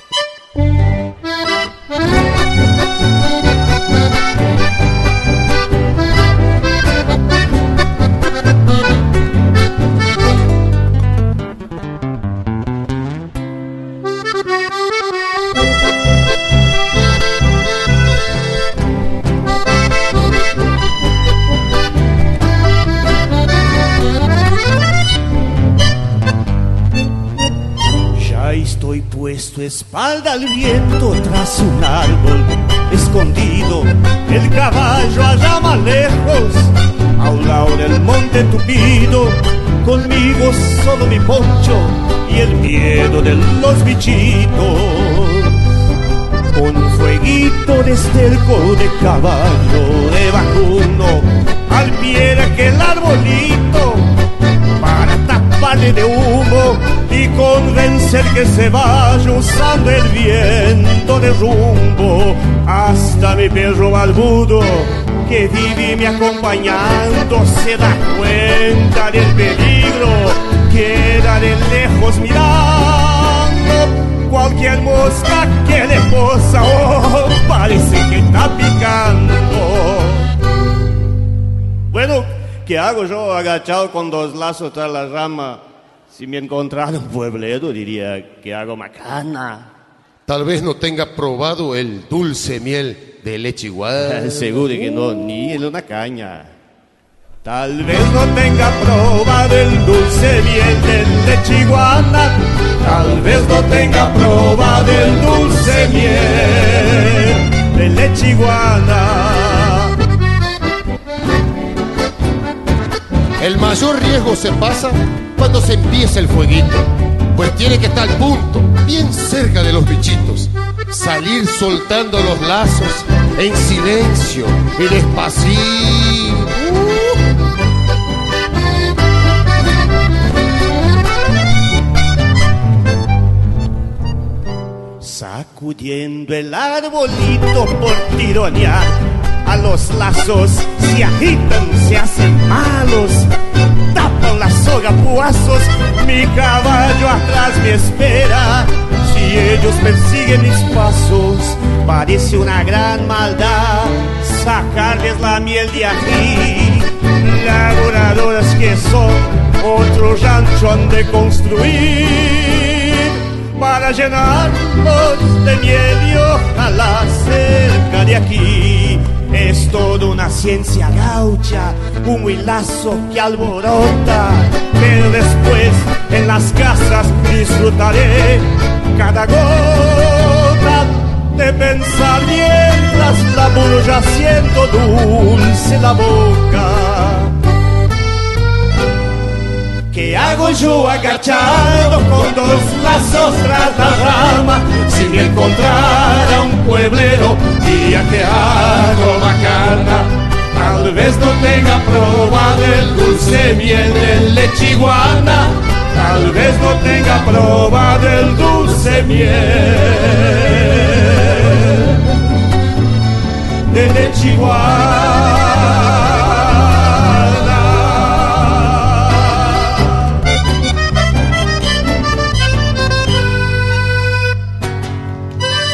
[SPEAKER 21] Al viento tras un árbol escondido, el caballo allá más lejos, a un lado del monte tupido, conmigo solo mi poncho y el miedo de los bichitos. Con un fueguito de esterco de caballo de vacuno, al pie de aquel arbolito, para taparle de humo y convencer que se vaya usando el viento de rumbo. Hasta mi perro balbudo que vive me acompañando se da cuenta del peligro queda de lejos mirando. Cualquier mosca que le posa oh, parece que está picando. Bueno ¿qué hago yo agachado con dos lazos tras la rama si me encontrara un puebledo diría que hago macana.
[SPEAKER 22] Tal vez no tenga probado el dulce miel de leche igual.
[SPEAKER 21] Seguro que no, ni en una caña. Tal vez no tenga probado el dulce miel de leche iguana. Tal vez no tenga probado el dulce miel de leche iguana.
[SPEAKER 22] El mayor riesgo se pasa cuando se empieza el fueguito. Pues tiene que estar al punto, bien cerca de los bichitos. Salir soltando los lazos en silencio y despacito.
[SPEAKER 21] Sacudiendo el arbolito por tironear a los lazos se agitan, se hacen malos, tapan la soga puazos, mi caballo atrás me espera. Si ellos persiguen mis pasos, parece una gran maldad sacarles la miel de aquí. Laboradoras que son, otro rancho han de construir para llenarlos de miel y ojalá cerca de aquí. Una ciencia gaucha, un hilazo que alborota, pero después en las casas disfrutaré cada gota de pensar la ya haciendo dulce la boca. ¿Qué hago yo agachado con dos lazos tras la rama? Si me encontrara un pueblero, diría que hago macana. Tal vez no tenga probado el dulce miel de lechiguana. Tal vez no tenga probado el dulce miel de lechiguana.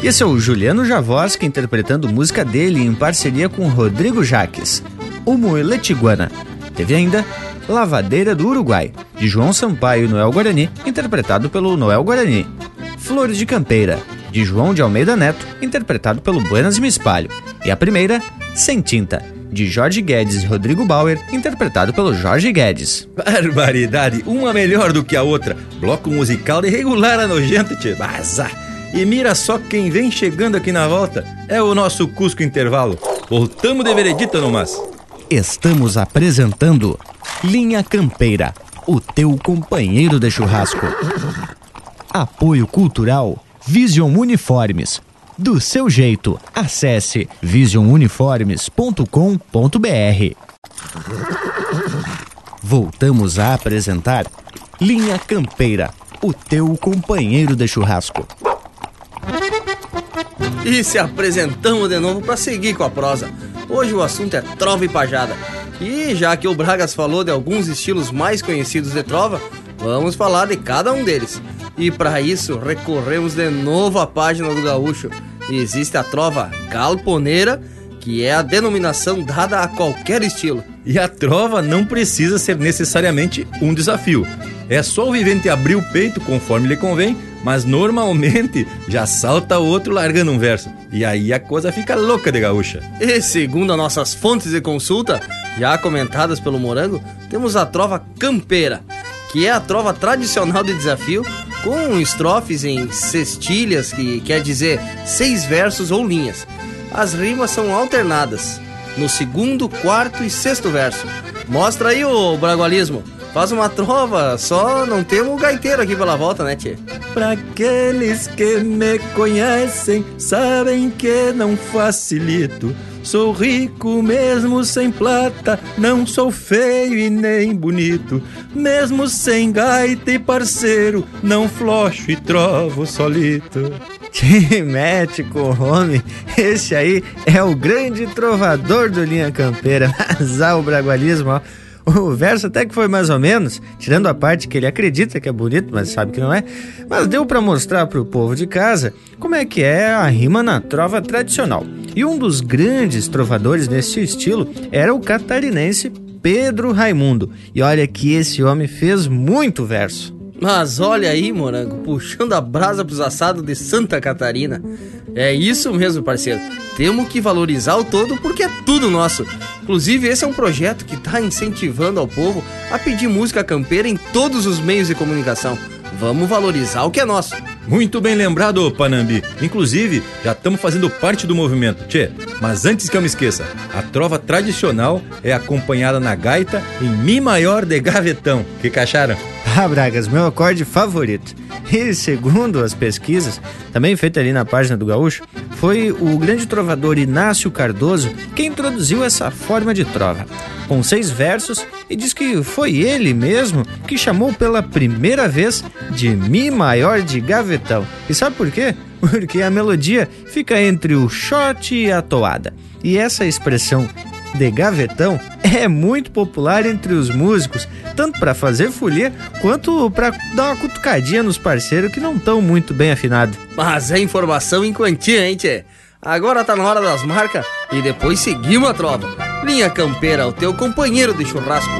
[SPEAKER 2] Esse é o Juliano Javoska interpretando música dele em parceria com Rodrigo Jaques, O Moeletiguana. Teve ainda Lavadeira do Uruguai, de João Sampaio e Noel Guarani, interpretado pelo Noel Guarani. Flores de Campeira, de João de Almeida Neto, interpretado pelo Buenas Me Espalho. E a primeira, Sem Tinta, de Jorge Guedes e Rodrigo Bauer, interpretado pelo Jorge Guedes.
[SPEAKER 1] Barbaridade, uma melhor do que a outra. Bloco musical de regular a nojenta, tchê. Bazar. E mira só quem vem chegando aqui na volta. É o nosso Cusco Intervalo. Voltamos de veredita no mas.
[SPEAKER 2] Estamos apresentando Linha Campeira, o teu companheiro de churrasco. Apoio Cultural Vision Uniformes. Do seu jeito, acesse visionuniformes.com.br. Voltamos a apresentar Linha Campeira, o teu companheiro de churrasco.
[SPEAKER 5] E se apresentamos de novo para seguir com a prosa. Hoje o assunto é trova e pajada. E já que o Bragas falou de alguns estilos mais conhecidos de trova, vamos falar de cada um deles. E para isso recorremos de novo à página do Gaúcho. existe a trova galponeira, que é a denominação dada a qualquer estilo.
[SPEAKER 1] E a trova não precisa ser necessariamente um desafio. É só o vivente abrir o peito conforme lhe convém mas normalmente já salta outro largando um verso. E aí a coisa fica louca de gaúcha.
[SPEAKER 5] E segundo as nossas fontes de consulta, já comentadas pelo Morango, temos a trova campeira, que é a trova tradicional de desafio, com estrofes em cestilhas, que quer dizer seis versos ou linhas. As rimas são alternadas no segundo, quarto e sexto verso. Mostra aí o bragualismo. Faz uma trova, só não temos o gaiteiro aqui pela volta, né, tchê?
[SPEAKER 1] Pra aqueles que me conhecem, sabem que não facilito. Sou rico mesmo sem plata, não sou feio e nem bonito. Mesmo sem gaita e parceiro, não flocho e trovo solito.
[SPEAKER 2] Que mete com o homem, esse aí é o grande trovador do Linha Campeira. Mas ah, o bragualismo, ó. O verso até que foi mais ou menos, tirando a parte que ele acredita que é bonito, mas sabe que não é. Mas deu para mostrar para o povo de casa como é que é a rima na trova tradicional. E um dos grandes trovadores nesse estilo era o catarinense Pedro Raimundo. E olha que esse homem fez muito verso.
[SPEAKER 5] Mas olha aí, morango, puxando a brasa pros assados de Santa Catarina. É isso mesmo, parceiro. Temos que valorizar o todo porque é tudo nosso. Inclusive, esse é um projeto que está incentivando ao povo a pedir música campeira em todos os meios de comunicação. Vamos valorizar o que é nosso.
[SPEAKER 1] Muito bem lembrado, Panambi. Inclusive, já estamos fazendo parte do movimento. Tchê, mas antes que eu me esqueça, a trova tradicional é acompanhada na gaita em Mi maior de gavetão. Que cacharam?
[SPEAKER 2] Ah, Bragas, meu acorde favorito. E segundo as pesquisas, também feitas ali na página do Gaúcho, foi o grande trovador Inácio Cardoso quem introduziu essa forma de trova, com seis versos, e diz que foi ele mesmo que chamou pela primeira vez de Mi maior de gavetão. E sabe por quê? Porque a melodia fica entre o shot e a toada. E essa expressão de gavetão é muito popular entre os músicos, tanto para fazer folia quanto para dar uma cutucadinha nos parceiros que não estão muito bem afinados.
[SPEAKER 5] Mas é informação em quantia, hein, tchê? Agora tá na hora das marcas e depois seguimos a trova. Linha Campeira, o teu companheiro de churrasco.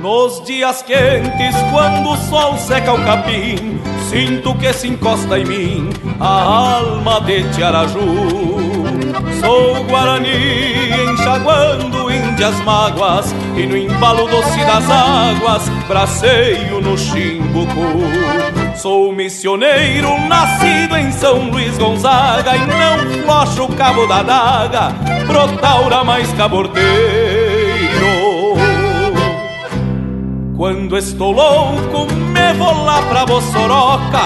[SPEAKER 23] Nos dias quentes, quando o sol seca o capim, sinto que se encosta em mim a alma de Tiaraju. Sou Guarani enxaguando índias mágoas e no embalo doce das águas braceio no chimbucu. Sou missioneiro nascido em São Luís Gonzaga e não flocho o cabo da daga, brotaura mais caborteiro. Quando estou louco, me vou lá pra Bossoroca,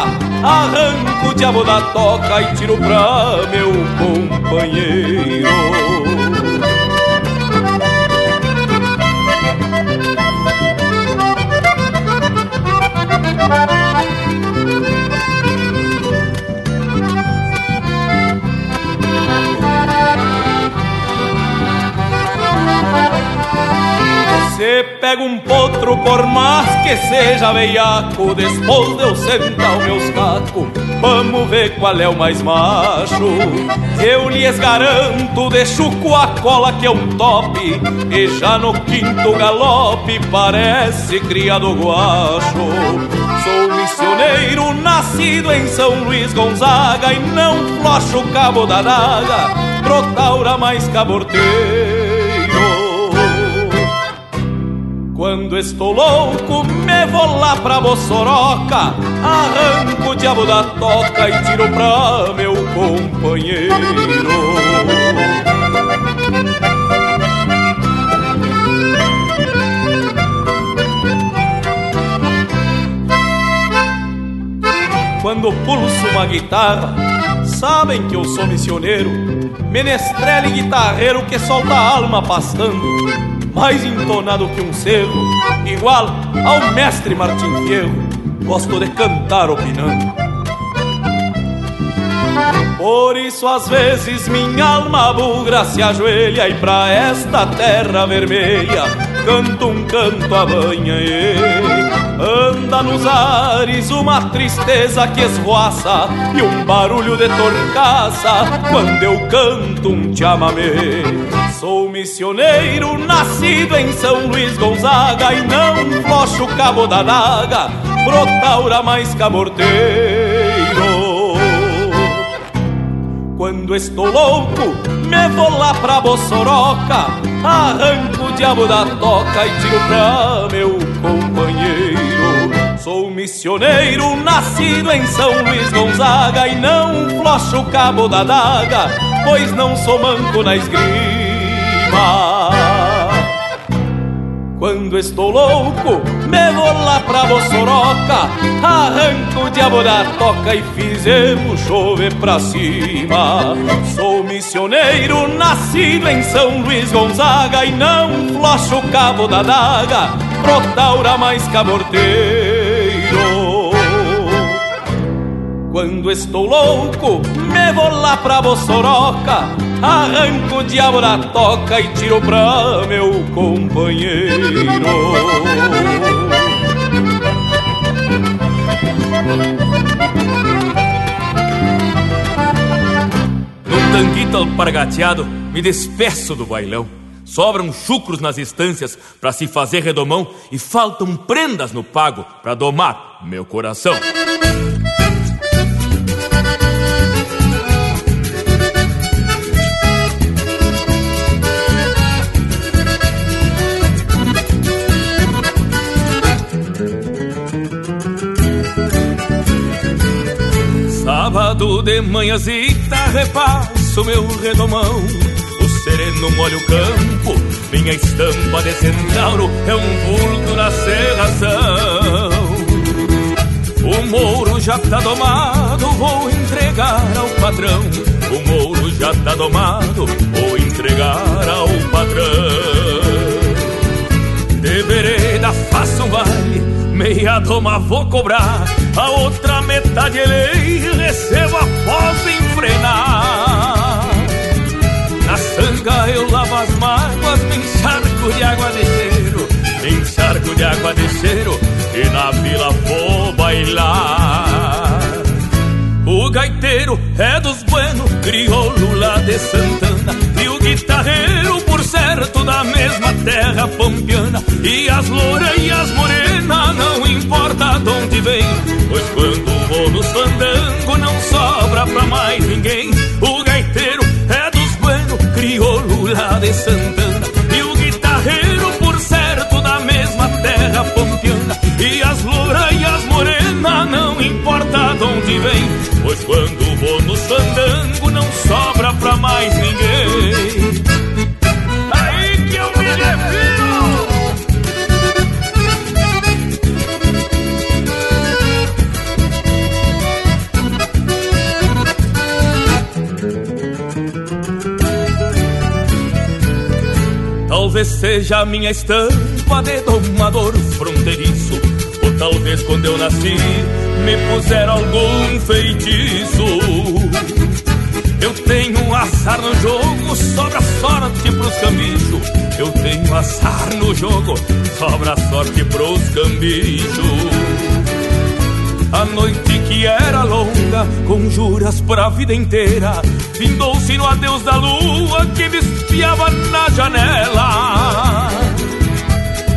[SPEAKER 23] arranco o diabo da toca e tiro pra meu companheiro. Se pega um potro, por mais que seja veiaco, depois de eu sentar o meus cacos, vamos ver qual é o mais macho. Eu lhes garanto, deixo com a cola que é um top, e já no quinto galope parece criado guacho. Sou missioneiro, nascido em São Luís Gonzaga, e não flocho cabo da daga, brotaura mais caborteiro. Quando estou louco, me vou lá pra Bossoroca, arranco o diabo da toca e tiro pra meu companheiro. Quando pulso uma guitarra, sabem que eu sou missioneiro, menestrel e guitarreiro que solta a alma pastando mais entonado que um cerro, igual ao mestre Martim Fierro, gosto de cantar opinando. Por isso às vezes minha alma bugra se ajoelha e pra esta terra vermelha canto um canto a banha e anda nos ares uma tristeza que esvoaça e um barulho de torcaça quando eu canto um chamamé. Sou missioneiro, nascido em São Luís Gonzaga E não flocho o cabo da daga, brotaura mais camorteiro Quando estou louco, me vou lá pra Bossoroca Arranco o diabo da toca e tiro pra meu companheiro. Sou missioneiro, nascido em São Luís Gonzaga E não flocho o cabo da daga, pois não sou manco na esgrima quando estou louco, me vou lá pra Bossoroca Arranco o diabo da toca e fizemos chover pra cima. Sou missioneiro, nascido em São Luís Gonzaga E não flocho o cabo da daga, brotaura mais caborteiro quando estou louco, me vou lá pra Bossoroca Arranco o diabo da toca e tiro pra meu companheiro.
[SPEAKER 24] Num tanguito alpargateado, me despeço do bailão. Sobram chucros nas estâncias para se fazer redomão E faltam prendas no pago para domar meu coração De manhãzita repasso meu redomão. O sereno molha o campo Minha estampa de centauro É um vulto na serração. O mouro já tá domado Vou entregar ao patrão. O mouro já tá domado Vou entregar ao patrão. De vereda faço um baile Meia doma vou cobrar, a outra metade ele recebo após enfrenar. Na sanga eu lavo as mágoas, me encharco de água de cheiro, me encharco de água de cheiro e na vila vou bailar. O gaiteiro é dos buenos, crioulo lá de Santana E o guitarreiro, certo, da mesma terra pampiana E as louras e as morenas, não importa de onde vem. Pois quando vou nos fandango, não sobra pra mais ninguém O gaiteiro é dos buenos, crioulo lá de Santana. E o guitarreiro, por certo, da mesma terra pampiana E as louras e as morenas, não importa de onde vem. Pois quando Talvez seja a minha estampa de domador fronteiriço Ou talvez quando eu nasci me puseram algum feitiço. Eu tenho azar no jogo, sobra sorte pros cambichos. Eu tenho azar no jogo, sobra sorte pros cambichos. A noite que era longa, com juras pra vida inteira, findou-se no adeus da lua que me espiava na janela.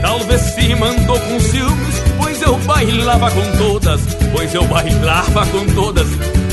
[SPEAKER 24] Talvez se mandou com ciúmes, pois eu bailava com todas, pois eu bailava com todas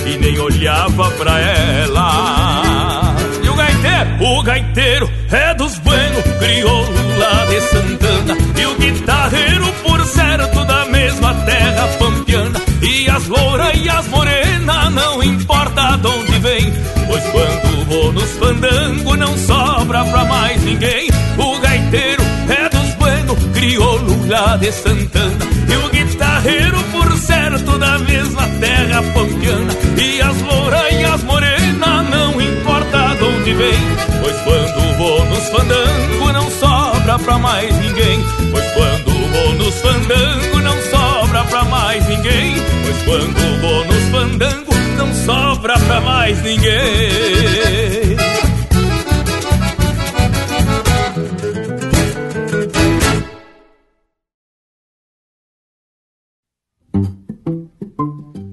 [SPEAKER 24] e nem olhava pra ela. E o gaiteiro, o gaiteiro é dos buenos, crioulo lá de Santana, e o guitarreiro, por certo, da mesma terra pampiana. E as louras e as morenas, não importa de onde vem, pois quando vou nos fandango não sobra pra mais ninguém. O gaiteiro é dos buenos, crioulo lá de Santana, e o guitarreiro, por certo, da mesma terra pampiana. E as louras e as morenas, não importa de onde vem, pois quando vou nos fandango não sobra pra mais ninguém. Pois quando vou nos fandango não sobra pra mais ninguém. Pois quando vou não sobra pra mais ninguém.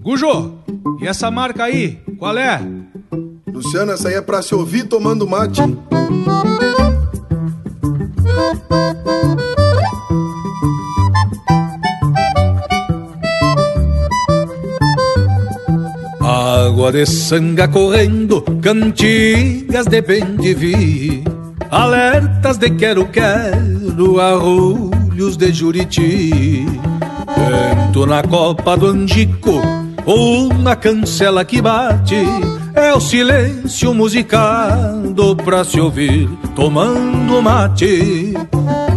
[SPEAKER 25] Gujo, e essa marca aí, qual é?
[SPEAKER 26] Luciano, essa aí é pra se ouvir tomando mate.
[SPEAKER 25] Água de sanga correndo, cantigas de bem de vi, alertas de quero-quero, arrulhos de juriti. Vento na copa do angico, ou na cancela que bate, é o silêncio musicado pra se ouvir tomando mate.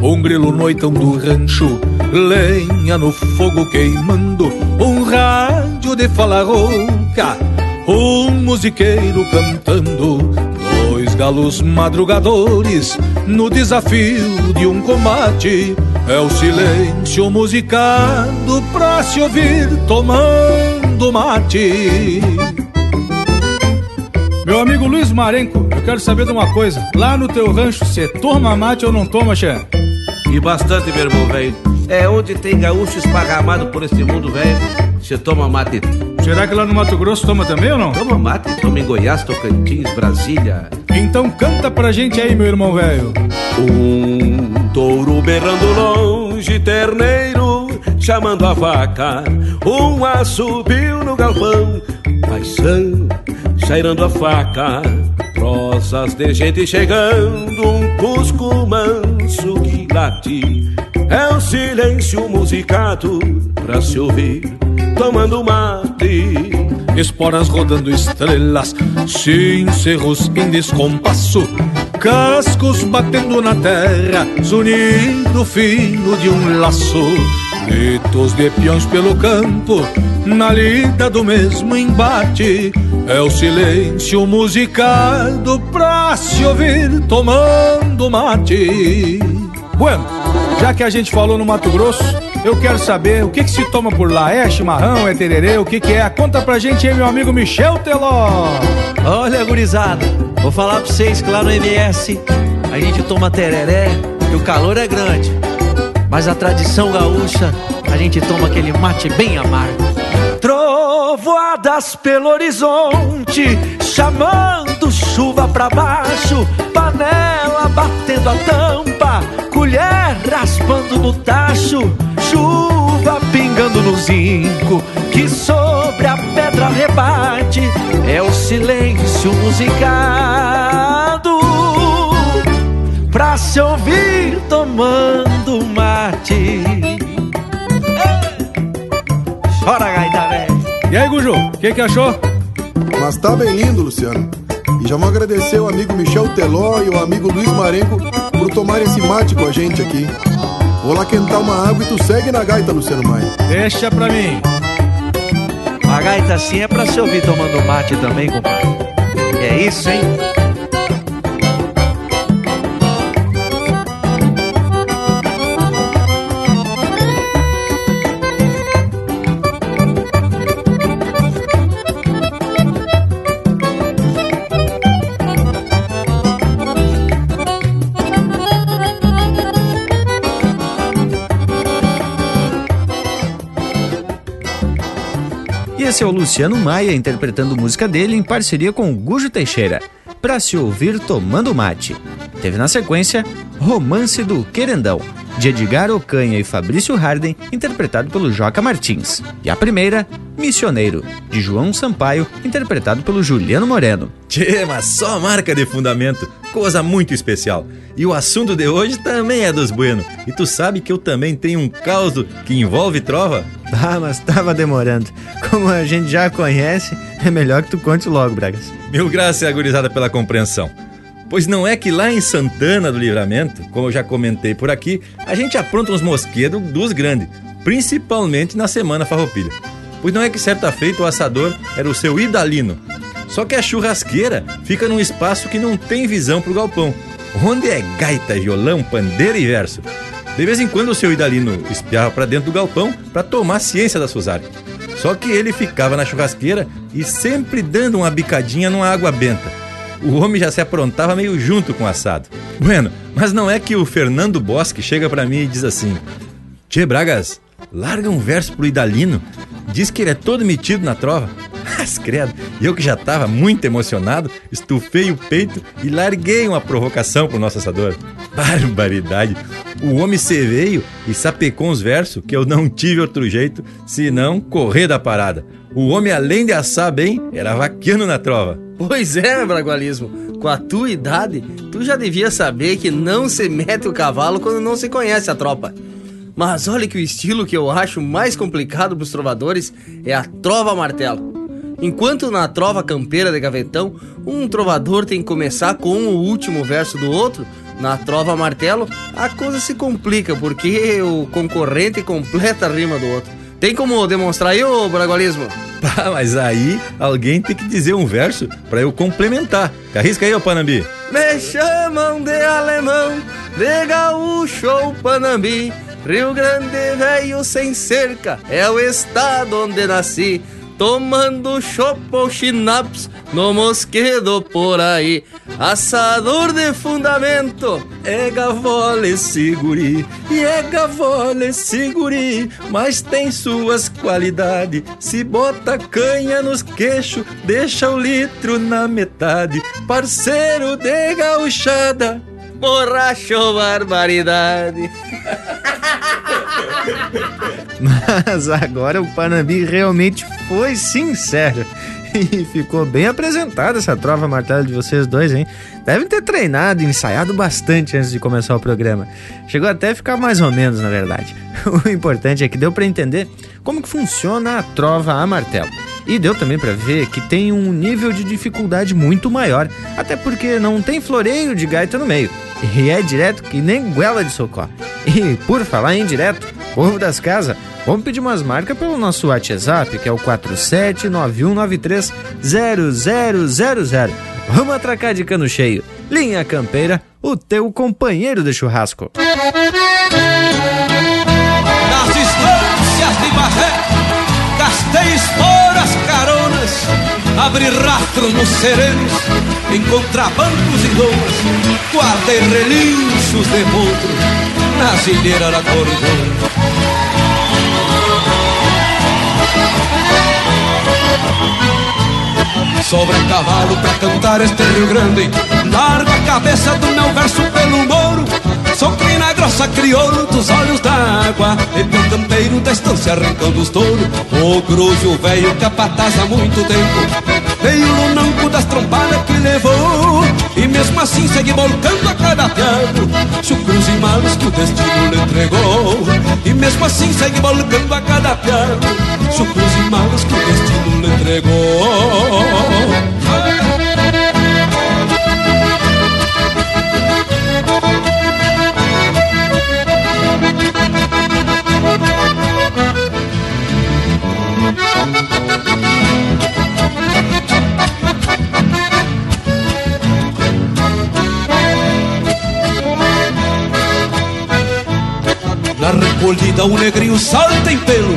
[SPEAKER 25] Um grilo noitão do rancho, lenha no fogo queimando, um rádio de fala rouca, um musiqueiro cantando, dois galos madrugadores no desafio de um combate. É o silêncio musicado pra se ouvir tomando mate. Meu amigo Luiz Marenco, eu quero saber de uma coisa. Lá no teu rancho, você toma mate ou não toma, Xé?
[SPEAKER 27] E bastante, meu irmão, velho. É onde tem gaúcho esparramado por este mundo, velho. Você toma mate.
[SPEAKER 25] Será que lá no Mato Grosso toma também ou não?
[SPEAKER 27] Toma mate, toma em Goiás, Tocantins, Brasília.
[SPEAKER 25] Então canta pra gente aí, meu irmão velho.
[SPEAKER 10] Um touro berrando longe, terneiro chamando a vaca. Um assobio no galpão, paisano cheirando a faca. Rosas de gente chegando, um cusco manso que late. É o silêncio musicado pra se ouvir tomando mate.
[SPEAKER 25] Esporas rodando estrelas, sim, cerros em descompasso. Cascos batendo na terra, zunido fino de um laço. Gritos de peões pelo campo, na lida do mesmo embate. É o silêncio musicado pra se ouvir tomando mate. Bueno, já que a gente falou no Mato Grosso, eu quero saber o que, que se toma por lá. É chimarrão, é tererê, o que, que é? Conta pra gente aí, meu amigo Michel Teló.
[SPEAKER 28] Olha, gurizada, vou falar pra vocês que lá no MS a gente toma tereré e o calor é grande. Mas a tradição gaúcha, a gente toma aquele mate bem amargo. Trovoadas pelo horizonte, chamando chuva pra baixo, panela batendo a tampa, colher raspando no tacho, chuva pingando no zinco, que sobre a pedra rebate, é o silêncio musicado, pra se ouvir tomando mate. Chora, gaita, velho.
[SPEAKER 25] E aí, Guju, o que, que achou?
[SPEAKER 26] Mas tá bem lindo, Luciano. E já vou agradecer o amigo Michel Teló e o amigo Luiz Marenco por tomar esse mate com a gente aqui. Vou lá quentar uma água e tu segue na gaita, Luciano Maia.
[SPEAKER 25] Deixa pra mim.
[SPEAKER 28] A gaita assim é pra se ouvir tomando mate também, compadre. É isso, hein?
[SPEAKER 2] Esse é o Luciano Maia interpretando música dele em parceria com o Gujo Teixeira, pra se ouvir tomando mate. Teve na sequência Romance do Querendão, de Edgar Ocanha e Fabrício Harden, interpretado pelo Joca Martins. E a primeira, Missioneiro, de João Sampaio, interpretado pelo Juliano Moreno.
[SPEAKER 1] Tchê, mas só marca de fundamento, coisa muito especial. E o assunto de hoje também é dos bueno. E tu sabe que eu também tenho um caos que envolve trova?
[SPEAKER 2] Ah, mas tava demorando. Como a gente já conhece, é melhor que tu conte logo, Bragas.
[SPEAKER 1] Mil graças, agorizada, pela compreensão. Pois não é que lá em Santana do Livramento, como eu já comentei por aqui, a gente apronta uns mosquedos dos grandes, principalmente na Semana Farroupilha. Pois não é que certa feita o assador era o seu Idalino. Só que a churrasqueira fica num espaço que não tem visão pro galpão, onde é gaita, violão, pandeira e verso. De vez em quando o seu Idalino espiava para dentro do galpão para tomar ciência da Suzari. Só que ele ficava na churrasqueira e sempre dando uma bicadinha numa água benta. O homem já se aprontava meio junto com o assado. Bueno, mas não é que o Fernando Bosque chega para mim e diz assim: Tchê Bragas, larga um verso pro Idalino. Diz que ele é todo metido na trova. Mas credo, eu que já tava muito emocionado, estufei o peito e larguei uma provocação pro nosso assador. Barbaridade! O homem se veio e sapecou uns versos que eu não tive outro jeito senão correr da parada. O homem, além de assar bem, era vaquiano na trova.
[SPEAKER 5] Pois é, Bragualismo. Com a tua idade, tu já devia saber que não se mete o cavalo quando não se conhece a tropa. Mas olha que o estilo que eu acho mais complicado pros trovadores é a trova martelo. Enquanto na trova campeira de gavetão, um trovador tem que começar com o último verso do outro, na trova martelo, a coisa se complica, porque o concorrente completa a rima do outro. Tem como demonstrar aí, ô Bragualismo?
[SPEAKER 1] Mas aí alguém tem que dizer um verso para eu complementar. Arrisca aí, ô Panambi.
[SPEAKER 5] Me chamam de alemão, de gaúcho ou Panambi. Rio Grande velho sem cerca, é o estado onde nasci. Tomando chopp ou chinaps no mosquedo por aí. Assador de fundamento,
[SPEAKER 1] é gavola esse guri, e é gavola esse guri, mas tem suas qualidades. Se bota canha nos queixos, deixa o litro na metade. Parceiro de gauchada,
[SPEAKER 5] borracho barbaridade.
[SPEAKER 2] Mas agora o Panambi realmente foi sincero. E ficou bem apresentada essa trova martelo de vocês dois, hein? Devem ter treinado e ensaiado bastante antes de começar o programa. Chegou até a ficar mais ou menos, na verdade. O importante é que deu para entender como que funciona a trova a martelo. E deu também para ver que tem um nível de dificuldade muito maior, até porque não tem floreio de gaita no meio. E é direto que nem goela de socó. E por falar em direto, povo das casas, vamos pedir umas marcas pelo nosso WhatsApp, que é o 4791930000. Vamos atracar de cano cheio. Linha Campeira, o teu companheiro de churrasco.
[SPEAKER 10] Nas distâncias de Bagé, gastei esporas caronas, abri rastros nos serenos, encontrar bancos e lomas, guardei relinchos de potro nas ilheiras da cordona. Sobre cavalo pra cantar este Rio Grande. Largo a cabeça do meu verso pelo moro Sou crina grossa, crioulo dos olhos d'água E meu campeiro da estância rincão dos touros O grujo velho capataz há muito tempo Veio no nanco das trompadas que levou E mesmo assim segue volcando a cada piado Chucros e malos que o destino lhe entregou E mesmo assim segue volcando a cada piado Chucros e malos que o destino lhe entregou Recolhida o negrinho salta em pelo.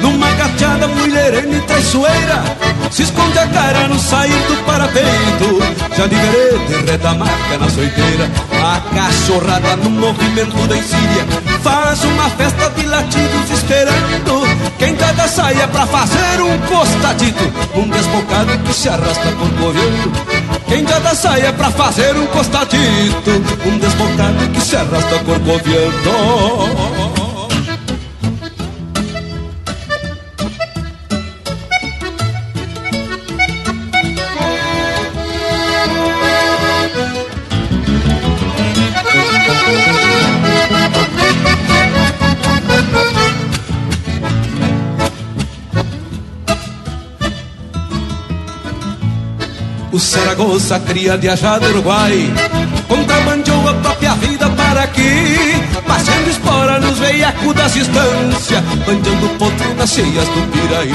[SPEAKER 10] Numa gateada mulherene traiçoeira. Se esconde a cara no sair do parapeito. Já de vereda reta marca na soiteira. A cachorrada no movimento da insíria. Faz uma festa de latidos esperando. Quem tá da saia pra fazer um costadito Um desbocado que se arrasta corcoviando quem já da saia pra fazer um costadito Um desbocado que se arrasta corcoviando O Saragossa cria de ajá do Uruguai. Contrabandeou a própria vida para aqui. Passando espora nos veiacos das distâncias. Bandeando potro nas cheias do Piraí.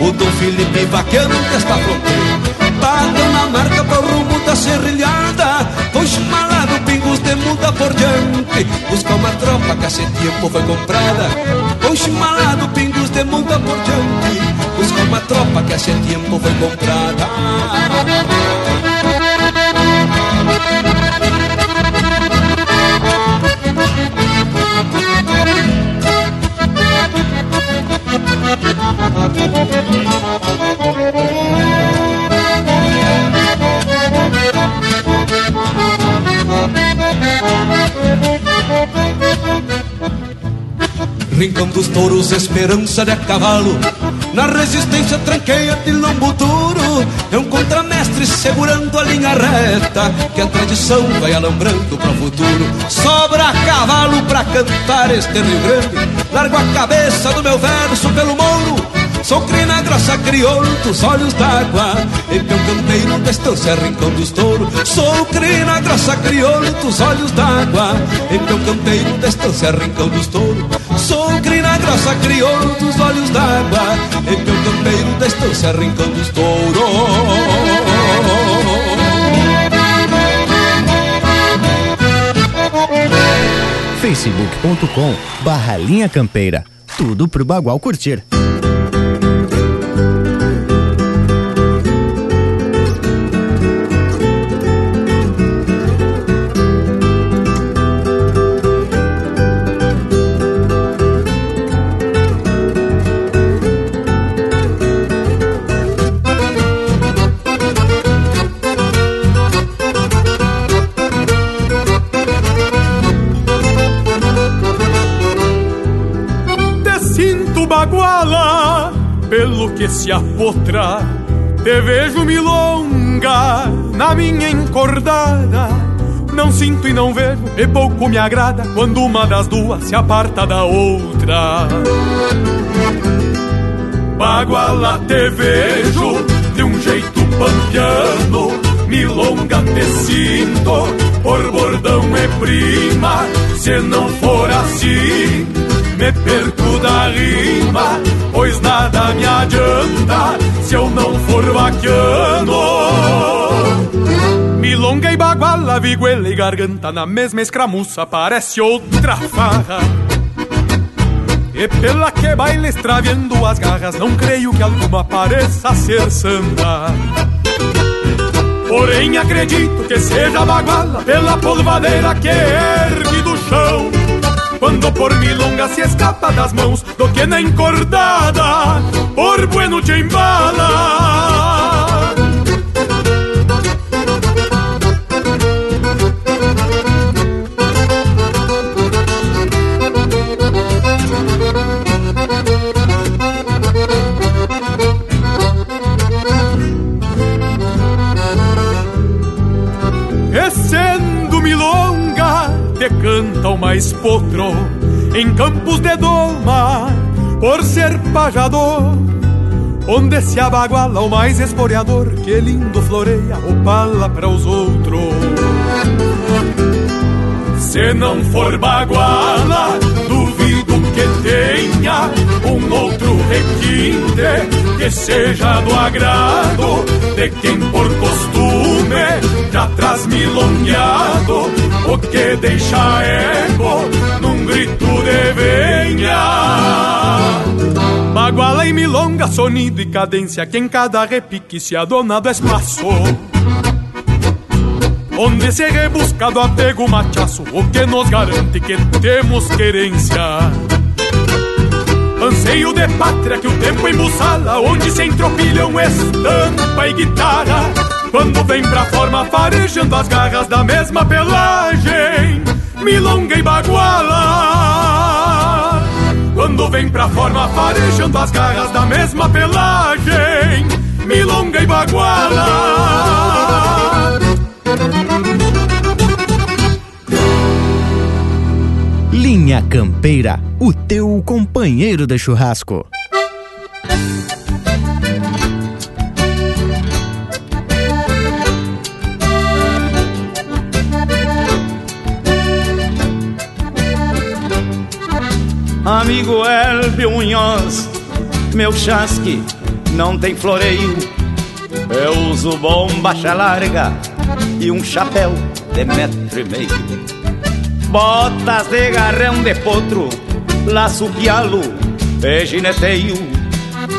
[SPEAKER 10] O Dom Felipe vaqueiro desta fronteira. Bateu na marca pro rumo da serrilhada muda por diante. Buscar uma tropa que esse tempo foi comprada. Foi chimalado pingos de muda por diante. Buscar uma tropa que esse tempo foi comprada Rincão dos touros, esperança de cavalo. Na resistência tranqueia de lombo duro. É um contramestre segurando a linha reta Que a tradição vai alambrando para o futuro. Sobra cavalo pra cantar este Rio Grande. Largo a cabeça do meu verso pelo mouro Sou crina grossa, crioulo dos olhos d'água. E meu campeiro da estância, rincão dos touros. Sou crina grossa, crioulo dos olhos d'água. E meu campeiro da estância, rincão dos touros Sou crina grossa, crioulo dos olhos d'água E meu campeiro da estância, rincão dos touros
[SPEAKER 8] facebook.com barra linha campeira. Tudo pro Bagual curtir.
[SPEAKER 29] Que se apotra
[SPEAKER 8] Te vejo milonga na minha encordada. Não sinto e não vejo, e pouco me agrada quando uma das duas se aparta da outra. Baguala te vejo de um jeito pampiano, milonga te sinto, por bordão é prima. Se não for assim, me perco da rima, pois nada me adianta se eu não for vaquiano. Milonga e baguala, viguela e garganta na mesma escramuça, parece outra farra. E pela que baila extraviando as garras, não creio que alguma pareça ser santa. Porém acredito que seja baguala pela polvadeira que ergue do chão. Quando por milonga se escapa das mãos do que na encordada, por bueno te embala. Sendo milonga, te canta o mais em campos de doma, por ser pajador. Onde se abaguala o mais esporeador, que lindo floreia o pala para os outros. Se não for baguala, duvido que tenha um outro requinte que seja do agrado de quem por costume já traz milongueado o que deixa eco num grito de venha. Baguala e milonga, sonido e cadência que em cada repique se adona do espaço. Onde se rebusca do apego machaço O que nos garante que temos querência Anseio de pátria que o tempo embuçala Onde se entropilham estampa e guitarra. Quando vem pra forma farejando as garras da mesma pelagem Milonga e baguala. Quando vem pra forma farejando as garras da mesma pelagem Milonga e baguala
[SPEAKER 2] Linha Campeira, o teu companheiro de churrasco.
[SPEAKER 16] Amigo Elvio Munhoz, meu chasque não tem floreio. Eu uso bombacha larga e um chapéu de metro e meio. Botas de garrão de potro, laço pialo e gineteio.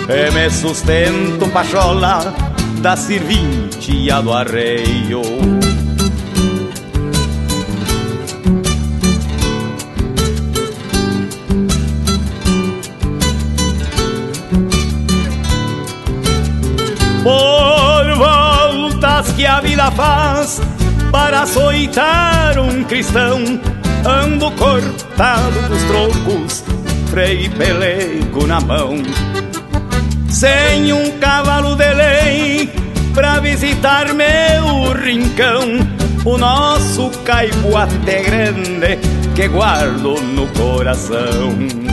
[SPEAKER 16] E me sustento pachola da serventia do arreio. Por voltas que a vida faz para açoitar um cristão, ando cortado dos trocos, freio e pelego na mão. Sem um cavalo de lei pra visitar meu rincão, o nosso caipoate grande que guardo no coração.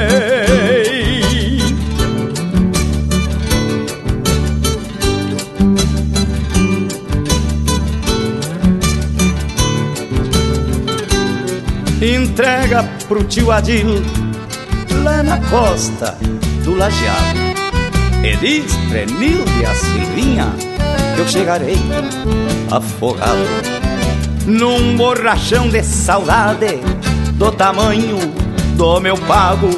[SPEAKER 16] Entrega pro tio Adil lá na costa do Lajeado. E diz pra Nilde a Silvinha que eu chegarei afogado num borrachão de saudade do tamanho do meu pago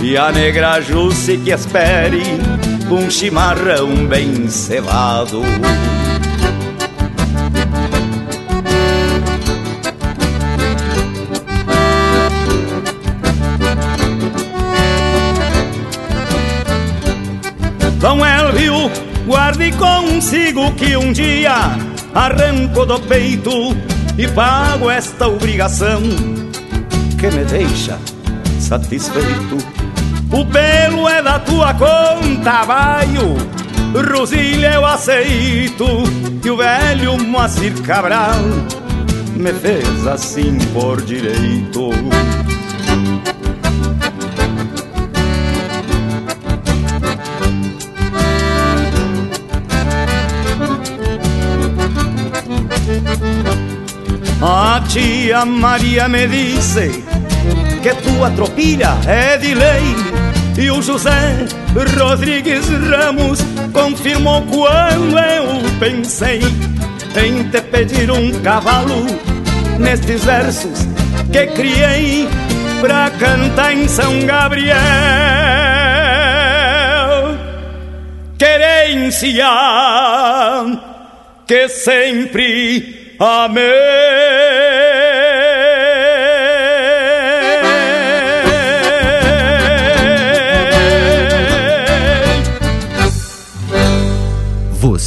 [SPEAKER 16] e a negra Jusce que espere um chimarrão bem cevado. Guarde consigo que um dia arranco do peito e pago esta obrigação que me deixa satisfeito. O pelo é da tua conta, baio, Rosilha eu aceito. E o velho Moacir Cabral me fez assim por direito. Tia Maria me disse que é de lei E o José Rodrigues Ramos confirmou quando eu pensei Em te pedir um cavalo nestes versos que criei Pra cantar em São Gabriel. Querência que sempre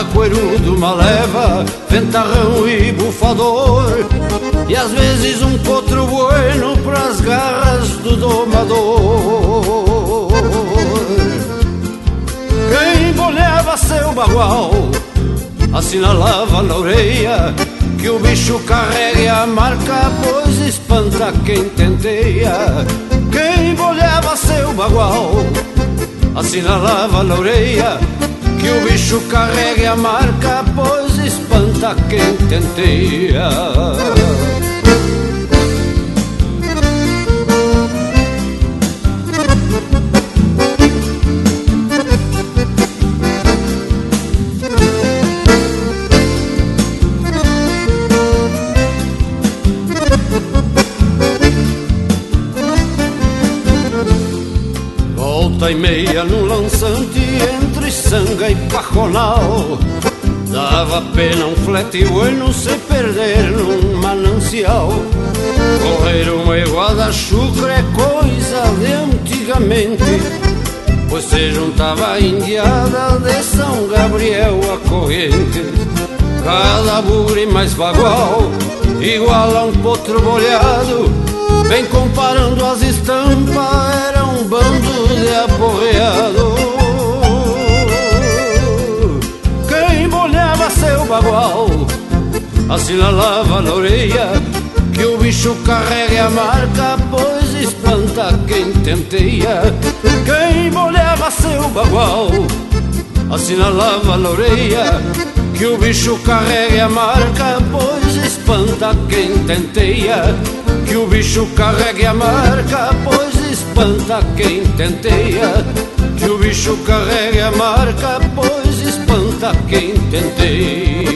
[SPEAKER 30] Cada coerudo uma leva, ventarrão e bufador. E às vezes um potro bueno pras garras do domador. Quem bolhava seu bagual Assinalava na orelha Que o bicho carregue a marca Pois espanta quem tenteia. Quem bolhava seu bagual Assinalava na orelha que o bicho carregue a marca, pois espanta quem tenteia. Volta e meia num lançante sanga e pajonal. Dava pena um flete bueno se perder num manancial. Correr uma iguada chucra é coisa de antigamente Pois se juntava a indiada de São Gabriel a corrente. Cada bugre mais bagual, igual a um potro bolhado Bem comparando as estampas, era um bando de aporreado bagual Assinalava na orelha Que o bicho carregue a marca Pois espanta quem tenteia. Quem bolhava seu bagual Assinalava na orelha Que o bicho carregue a marca Pois espanta quem tenteia. Que o bicho carregue a marca, pois espanta quem tenteia. Que o bicho carregue a marca, pois espanta quem tenteia.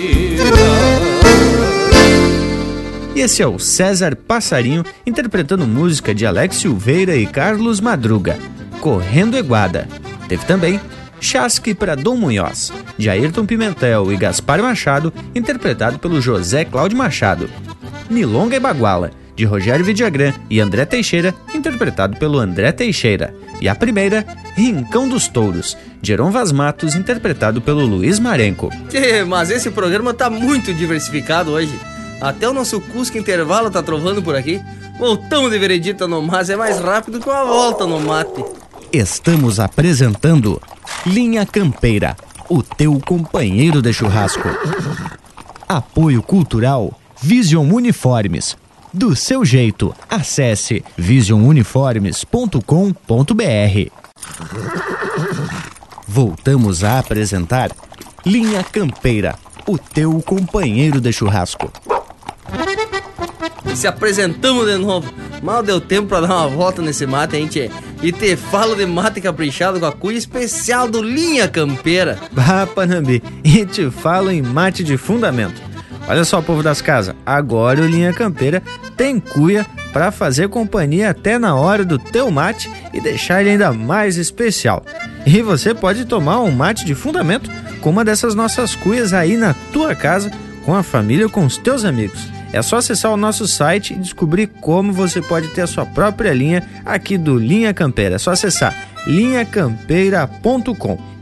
[SPEAKER 2] E esse é o César Passarinho interpretando música de Alex Silveira e Carlos Madruga, Correndo Eguada. Teve também Chasque para Dom Munhoz, de Ayrton Pimentel e Gaspar Machado, interpretado pelo José Cláudio Machado. Milonga e Baguala, de Rogério Vidagrã e André Teixeira, interpretado pelo André Teixeira. E a primeira, Rincão dos Touros, de Heron Vaz Matos, interpretado pelo Luiz Marenco.
[SPEAKER 5] Tchê, mas esse programa tá muito diversificado hoje. Até o nosso Cusco Intervalo tá trovando por aqui. Voltamos de veredita no mas é mais rápido que uma volta no mate.
[SPEAKER 31] Estamos apresentando Linha Campeira, o teu companheiro de churrasco. Apoio Cultural Vision Uniformes. Do seu jeito, acesse visionuniformes.com.br. Voltamos a apresentar Linha Campeira, o teu companheiro de churrasco.
[SPEAKER 5] Se apresentamos de novo. Mal deu tempo pra dar uma volta nesse mate, hein, tchê? E te falo de mate caprichado com a cuia especial do Linha Campeira.
[SPEAKER 2] Bah, Panambi, e te falo em mate de fundamento. Olha só, povo das casas, agora o Linha Campeira tem cuia para fazer companhia até na hora do teu mate e deixar ele ainda mais especial. E você pode tomar um mate de fundamento com uma dessas nossas cuias aí na tua casa, com a família ou com os teus amigos. É só acessar o nosso site e descobrir como você pode ter a sua própria linha aqui do Linha Campeira. É só acessar linhacampeira.com.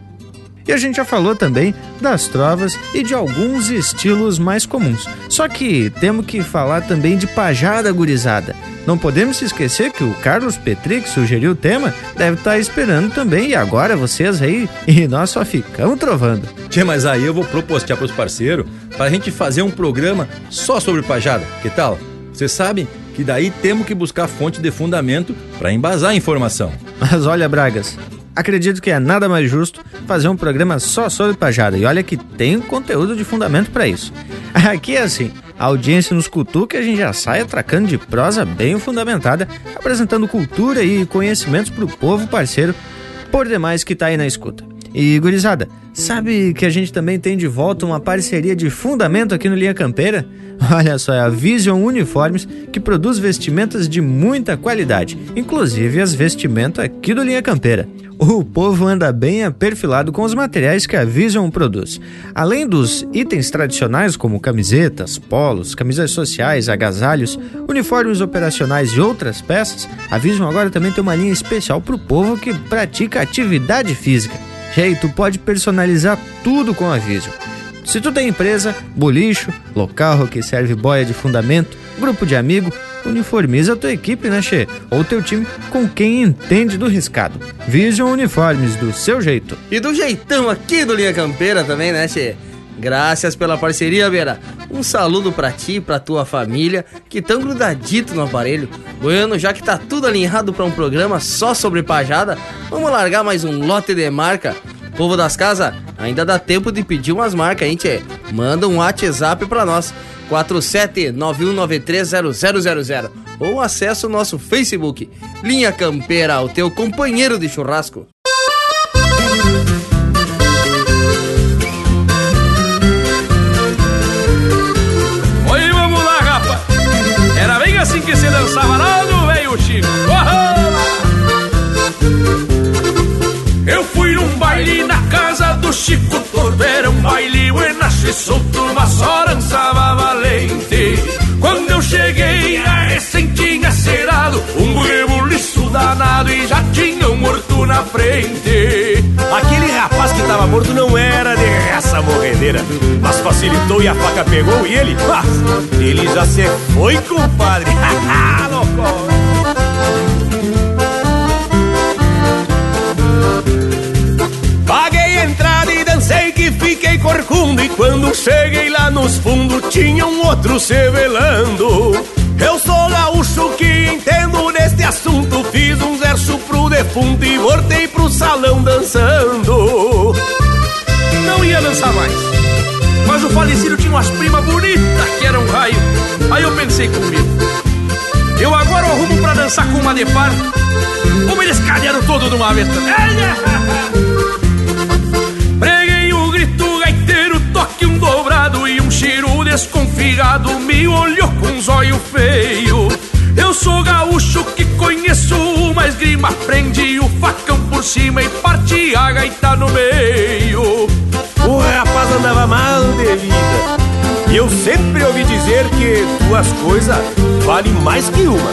[SPEAKER 2] E a gente já falou também das trovas e de alguns estilos mais comuns. Só que temos que falar também de pajada gurizada. Não podemos se esquecer que o Carlos Petri, que sugeriu o tema, deve estar esperando também. E agora vocês aí, e nós só ficamos trovando.
[SPEAKER 1] Tchê, mas aí eu vou propostear pros parceiros para a gente fazer um programa só sobre pajada. Que tal? Vocês sabem que daí temos que buscar fonte de fundamento para embasar a informação.
[SPEAKER 2] Mas olha, Bragas, acredito que é nada mais justo fazer um programa só sobre pajada. E olha que tem conteúdo de fundamento para isso. Aqui é assim, a audiência nos cutuca e a gente já sai atracando de prosa bem fundamentada, apresentando cultura e conhecimentos pro povo parceiro, por demais que tá aí na escuta. E gurizada, sabe que a gente também tem de volta uma parceria de fundamento aqui no Linha Campeira? Olha só, é a Vision Uniformes que produz vestimentas de muita qualidade, inclusive as vestimentas aqui do Linha Campeira. O povo anda bem aperfilado com os materiais que a Vision produz. Além dos itens tradicionais como camisetas, polos, camisas sociais, agasalhos, uniformes operacionais e outras peças, a Vision agora também tem uma linha especial para o povo que pratica atividade física. Tu pode personalizar tudo com a Vision. Se tu tem empresa, bolicho, local que serve boia de fundamento, grupo de amigo, uniformiza a tua equipe, né, Che? Ou teu time com quem entende do riscado. Vision Uniformes, do seu jeito.
[SPEAKER 5] E do jeitão aqui do Linha Campeira também, né, Che? Graças pela parceria, Beira. Um saludo pra ti e pra tua família que tão grudadito no aparelho. Bueno, já que tá tudo alinhado pra um programa só sobre pajada, vamos largar mais um lote de marca. Povo das casas, ainda dá tempo de pedir umas marcas, hein, tchê? Manda um WhatsApp pra nós. 4791930000 ou acessa o nosso Facebook Linha Campeira, o teu companheiro de churrasco.
[SPEAKER 32] Assim que se dançava lá no velho Chico. Eu fui num baile na casa do Chico Torto Era um baile buenacho e solto Uma só dançava valente Quando eu cheguei a recém cerado Um rebuliço danado e já tinha um morto na frente.
[SPEAKER 16] Aquele rapaz que tava morto não era de raça morredeira Mas facilitou e a faca pegou e ele, ah, ele já se foi, compadre. Louco!
[SPEAKER 32] Que fiquei corcunda E quando cheguei lá nos fundos tinha um outro se velando Eu sou gaúcho que entendo neste assunto Fiz um verso pro defunto e voltei pro salão dançando. Não ia dançar mais Mas o falecido tinha umas primas bonitas que eram um raio Aí eu pensei comigo Eu agora arrumo pra dançar com uma de par Ou me descalharam todo de uma vez desconfiado me olhou com um zóio feio. Eu sou gaúcho que conheço uma esgrima, prendi o facão por cima e parti a gaita no meio.
[SPEAKER 16] O rapaz andava mal de vida E eu sempre ouvi dizer que duas coisas valem mais que uma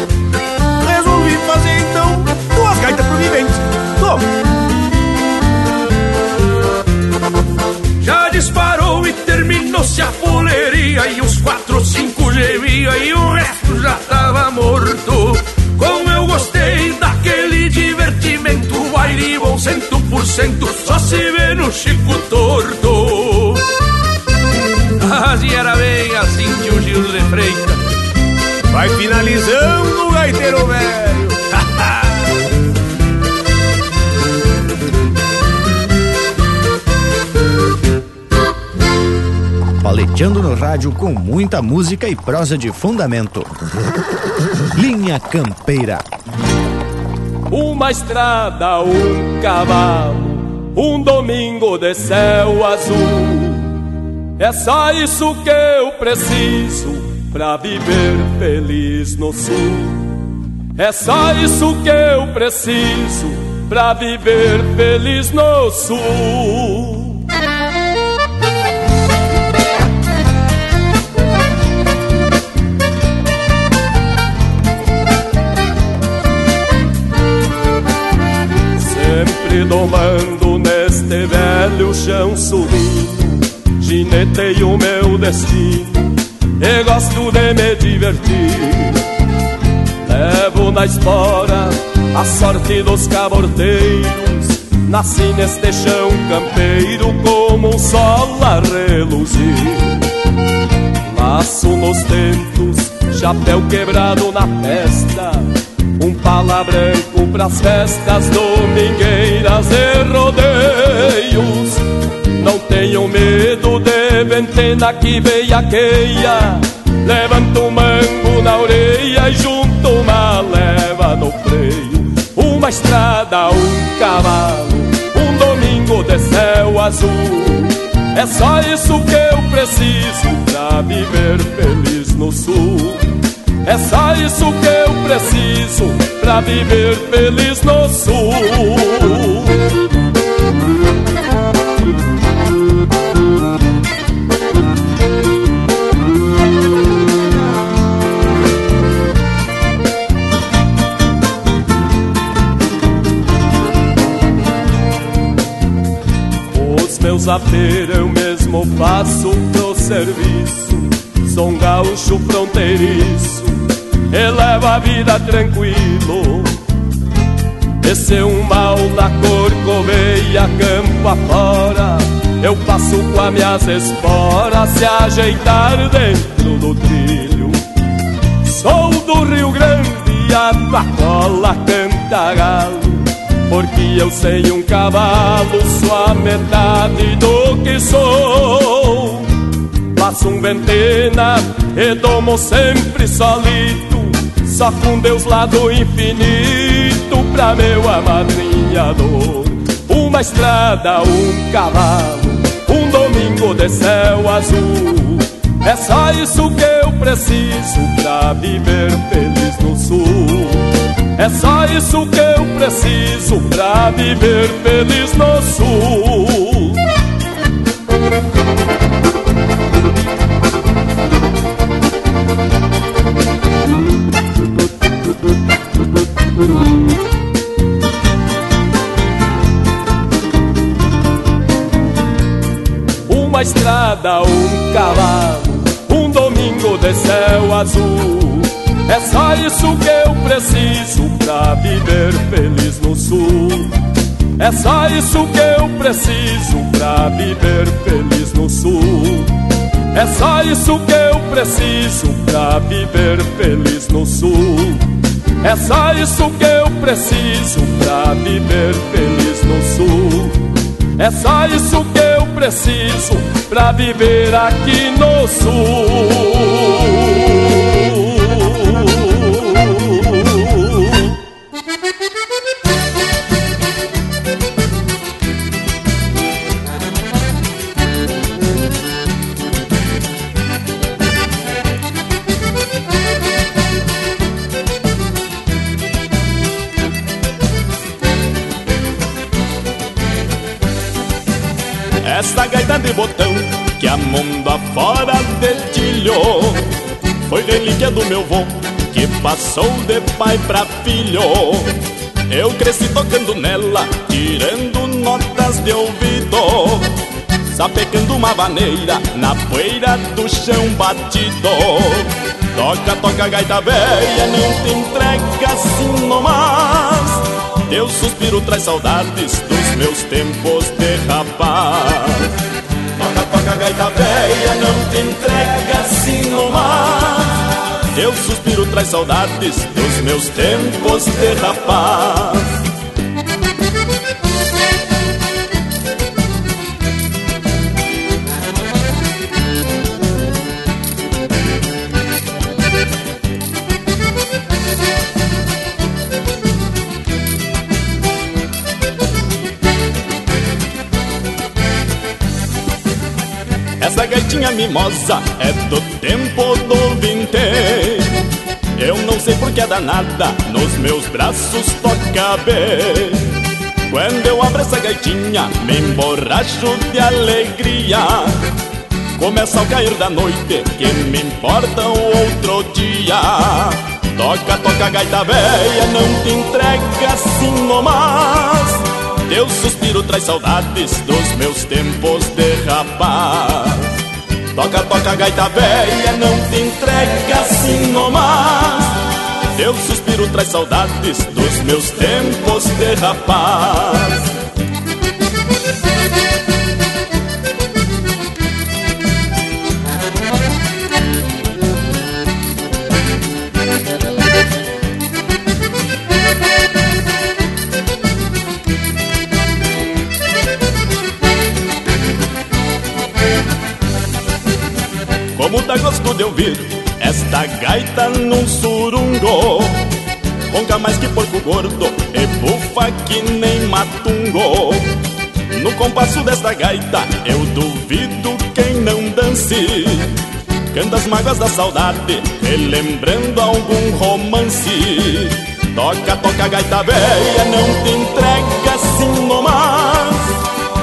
[SPEAKER 16] Resolvi fazer então duas gaitas pro vivente Toma!
[SPEAKER 32] Já disparou e Trouxe a poleria e os quatro, cinco gemia e o resto já tava morto.
[SPEAKER 24] Como
[SPEAKER 16] eu gostei daquele divertimento, baile bom cento por cento, só se vê no
[SPEAKER 24] Chico Torto.
[SPEAKER 33] Mas e era bem assim que o Gil de Freitas
[SPEAKER 34] vai finalizando o gaiteiro velho.
[SPEAKER 2] Paleteando no rádio com muita música e prosa de fundamento. Linha Campeira.
[SPEAKER 23] Uma estrada, um cavalo, um domingo de céu azul. É só isso que eu preciso pra viver feliz no sul. É só isso que eu preciso pra viver feliz no sul. Sempre domando neste velho chão subindo o meu destino E gosto de me divertir. Levo na espora a sorte dos caborteiros. Nasci neste chão campeiro como um sol a reluzir. Laço nos dentos, chapéu quebrado na testa um pala branco pras festas domingueiras e rodeios. Não tenho medo de ventena que veiaqueia Levanto um mango na orelha e junto uma leva no freio. Uma estrada, um cavalo, um domingo de céu azul. É só isso que eu preciso pra viver feliz no sul é só isso que eu preciso pra viver feliz no sul. Os meus aperos eu mesmo faço pro serviço. Sou um gaúcho fronteiriço eleva a vida tranquilo. Esse é um mal na corcoveia, campo afora. Eu passo com as minhas esporas se ajeitar dentro do trilho. Sou do Rio Grande a tua cola canta galo. Porque eu sei um cavalo, sou a metade do que sou. Passo um ventena e domo sempre solito só com Deus lá do infinito pra meu amadrinhador. Uma estrada, um cavalo, um domingo de céu azul. É só isso que eu preciso pra viver feliz no sul. É só isso que eu preciso pra viver feliz no sul. Uma estrada, um cavalo, um domingo de céu azul. É só isso que eu preciso pra viver feliz no sul. É só isso que eu preciso pra viver feliz no sul. É só isso que eu preciso pra viver feliz no sul. É só isso que eu preciso pra viver feliz no sul. É só isso que eu preciso pra viver aqui no sul. Botão que a mundo afora dedilhou. Foi relíquia do meu vô que passou de pai pra filho. Eu cresci tocando nela, tirando notas de ouvido Sapecando uma vaneira na poeira do chão batido. Toca, toca gaita velha, não te entrega assim nomás.
[SPEAKER 24] Teu suspiro traz saudades dos meus tempos de rapaz. Toca, toca, gaita véia, não te entrega assim nomás. Teu suspiro traz saudades dos meus tempos de rapaz. Gaitinha mimosa é do tempo do vinte. Eu não sei por que é danada Nos meus braços toca bem Quando eu abro essa gaitinha Me emborracho de alegria. Começa ao cair da noite Que me importa o outro dia. Toca, toca gaita véia Não te entrega assim nomás. Teu suspiro traz saudades dos meus tempos de rapaz. Toca, toca, gaita véia, não te entrega assim nomás. Teu suspiro traz saudades dos meus tempos de rapaz. Ouvir esta gaita num surungo. Ronca mais que porco gordo e bufa que nem matungo. No compasso desta gaita eu duvido quem não dance. Canta as mágoas da saudade, relembrando algum romance. Toca, toca gaita véia, não te entrega assim nomás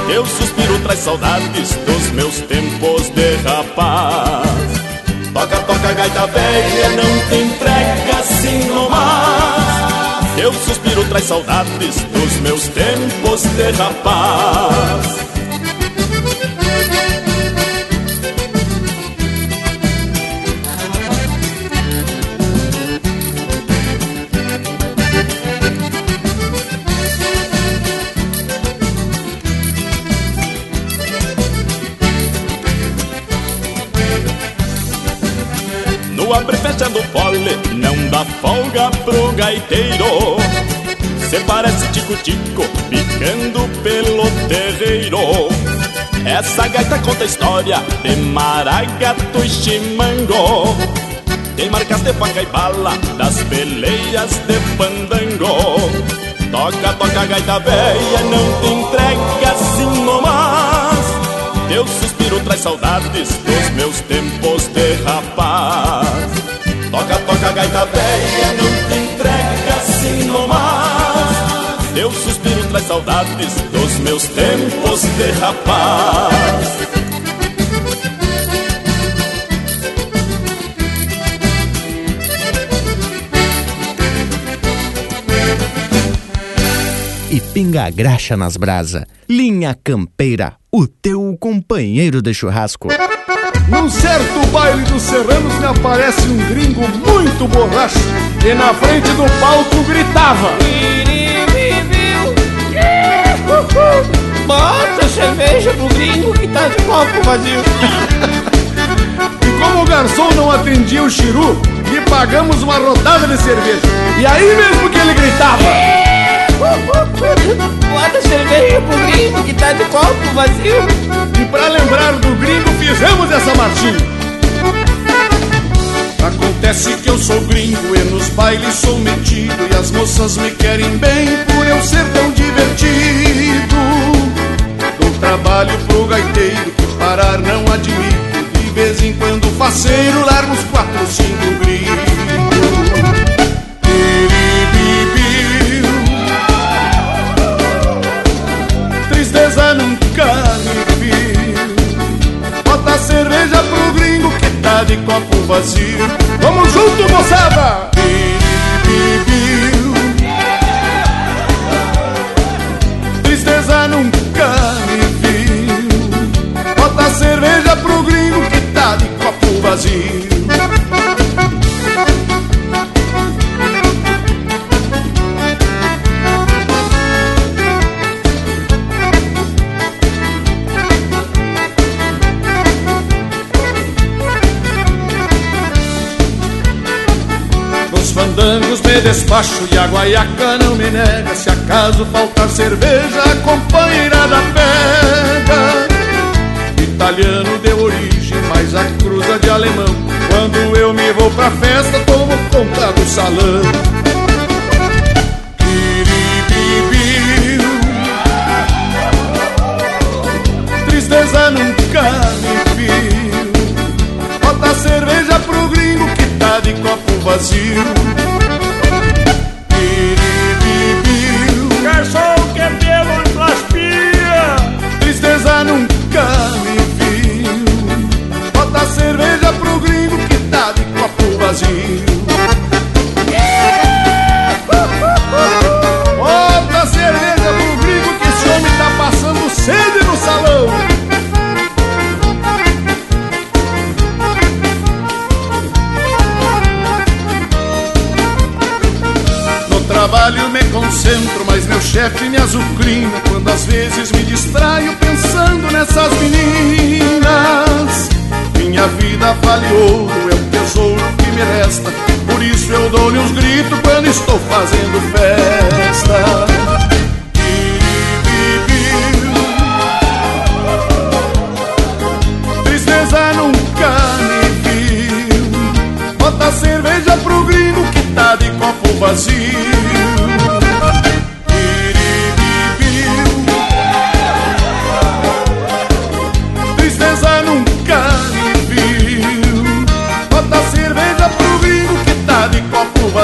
[SPEAKER 24] Teu suspiro traz saudades dos meus tempos de rapaz Toca, toca gaita véia, não te entrega assim nomás Teu suspiro traz saudades dos meus tempos de rapaz No abre e fecha do pole não dá folga pro gaiteiro. Cê parece tico-tico picando pelo terreiro. Essa gaita conta história de maragato e chimango. Tem marcas de faca e bala das peleias de pandango Toca, toca gaita véia, não te entrega assim nomás Teu suspiro traz saudades dos meus tempos de rapaz. Toca, toca gaita véia, não te entrega assim nomás Teu suspiro traz saudades dos meus tempos de rapaz.
[SPEAKER 2] E pinga a graxa nas brasa. Linha Campeira, o teu companheiro de churrasco.
[SPEAKER 6] Num certo baile dos serranos me aparece um gringo muito borracho E na frente do palco gritava
[SPEAKER 17] Bota cerveja pro gringo que tá de copo vazio.
[SPEAKER 6] E como o garçom não atendia o chiru, lhe pagamos uma rodada de cerveja E aí mesmo que ele gritava
[SPEAKER 17] Bota cerveja pro gringo que tá de copo vazio.
[SPEAKER 6] E pra lembrar do gringo fizemos essa marchinha
[SPEAKER 35] Acontece que eu sou gringo e nos bailes sou metido. E as moças me querem bem por eu ser tão divertido. Dou trabalho pro gaiteiro que parar não admito. De vez em quando faceiro largo uns quatro cinco gritos
[SPEAKER 6] Tristeza nunca me viu. Bota cerveja pro gringo que tá de copo vazio. Vamos junto, moçada! Tristeza nunca me viu. Bota cerveja pro gringo que tá de copo vazio despacho e a guaiaca não me nega. Se acaso faltar cerveja, a companheira da pega. Italiano de origem, mas a cruza de alemão. Quando eu me vou pra festa, tomo conta do salão. Tristeza nunca me viu. Bota cerveja pro gringo que tá de copo vazio. Quiribibiu. Garçom, que pelo plastia. Tristeza nunca me viu. Bota cerveja pro gringo que tá de copo vazio. Chefe me azucrina Quando às vezes me distraio pensando nessas meninas. Minha vida vale ouro, é o tesouro que me resta. Por isso eu dou-lhe uns gritos quando estou fazendo festa. Tristeza nunca me viu. Bota cerveja pro gringo que tá de copo vazio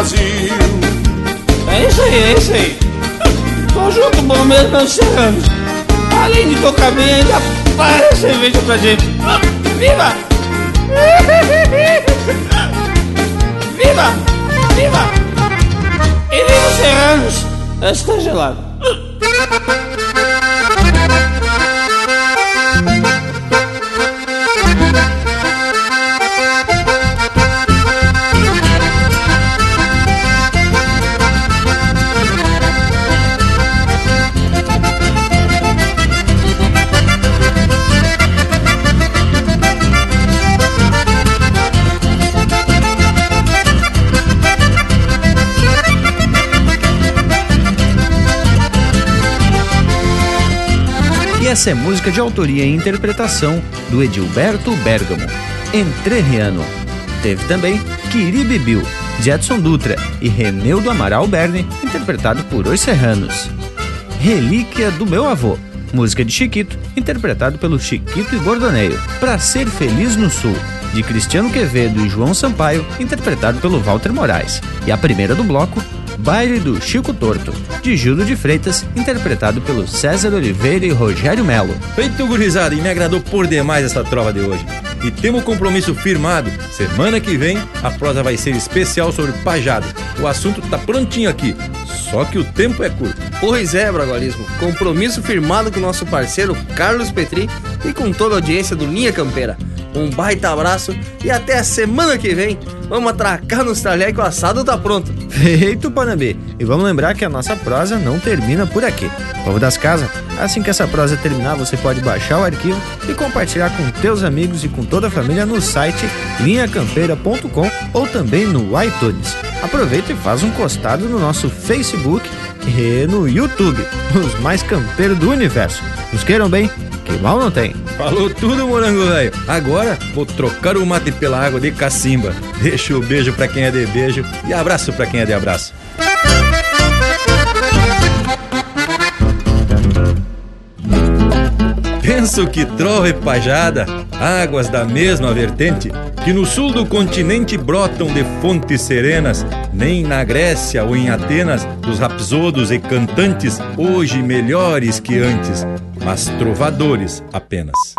[SPEAKER 6] vazio
[SPEAKER 17] É isso aí, é isso aí. Conjunto bom mesmo, meus serranos. Além de tocar bem, ainda para cerveja pra gente. Viva! Viva! Viva! E viva os serranos! Está gelado.
[SPEAKER 2] Essa é música de autoria e interpretação do Edilberto Bergamo, Entrerriano. Teve também Quiribibiu, de Edson Dutra e Reneudo Amaral Berni, interpretado por Os Serranos. Relíquia do Meu Avô, música de Chiquito, interpretado pelo Chiquito e Gordoneio. Pra Ser Feliz no Sul, de Cristiano Quevedo e João Sampaio, interpretado pelo Walter Moraes. E a primeira do bloco, Baile do Chico Torto, de Gildo de Freitas, interpretado pelo César Oliveira e Rogério Melo.
[SPEAKER 1] Feito gurizada, e me agradou por demais essa trova de hoje. E temos um compromisso firmado. Semana que vem a prosa vai ser especial sobre pajada. O assunto tá prontinho aqui, só que o tempo é curto.
[SPEAKER 5] Pois é, Bragualismo. Compromisso firmado com o nosso parceiro Carlos Petri e com toda a audiência do Linha Campeira. Um baita abraço e até a semana que vem. Vamos atracar nos talher que o assado tá pronto.
[SPEAKER 36] Feito, Panambi. E vamos lembrar que a nossa prosa não termina por aqui. Povo das casas, assim que essa prosa terminar, você pode baixar o arquivo e compartilhar com teus amigos e com toda a família no site linhacampeira.com ou também no iTunes. Aproveita e faz um costado no nosso Facebook e no YouTube, os mais campeiros do universo. Nos queiram bem, mal não tem.
[SPEAKER 1] Falou tudo, morango velho. Agora vou trocar o mate pela água de cacimba. Deixa o beijo pra quem é de beijo e abraço pra quem é de abraço. Penso que trova e pajada, águas da mesma vertente, que no sul do continente brotam de fontes serenas, nem na Grécia ou em Atenas, dos rapsodos e cantantes, hoje melhores que antes, mas trovadores apenas.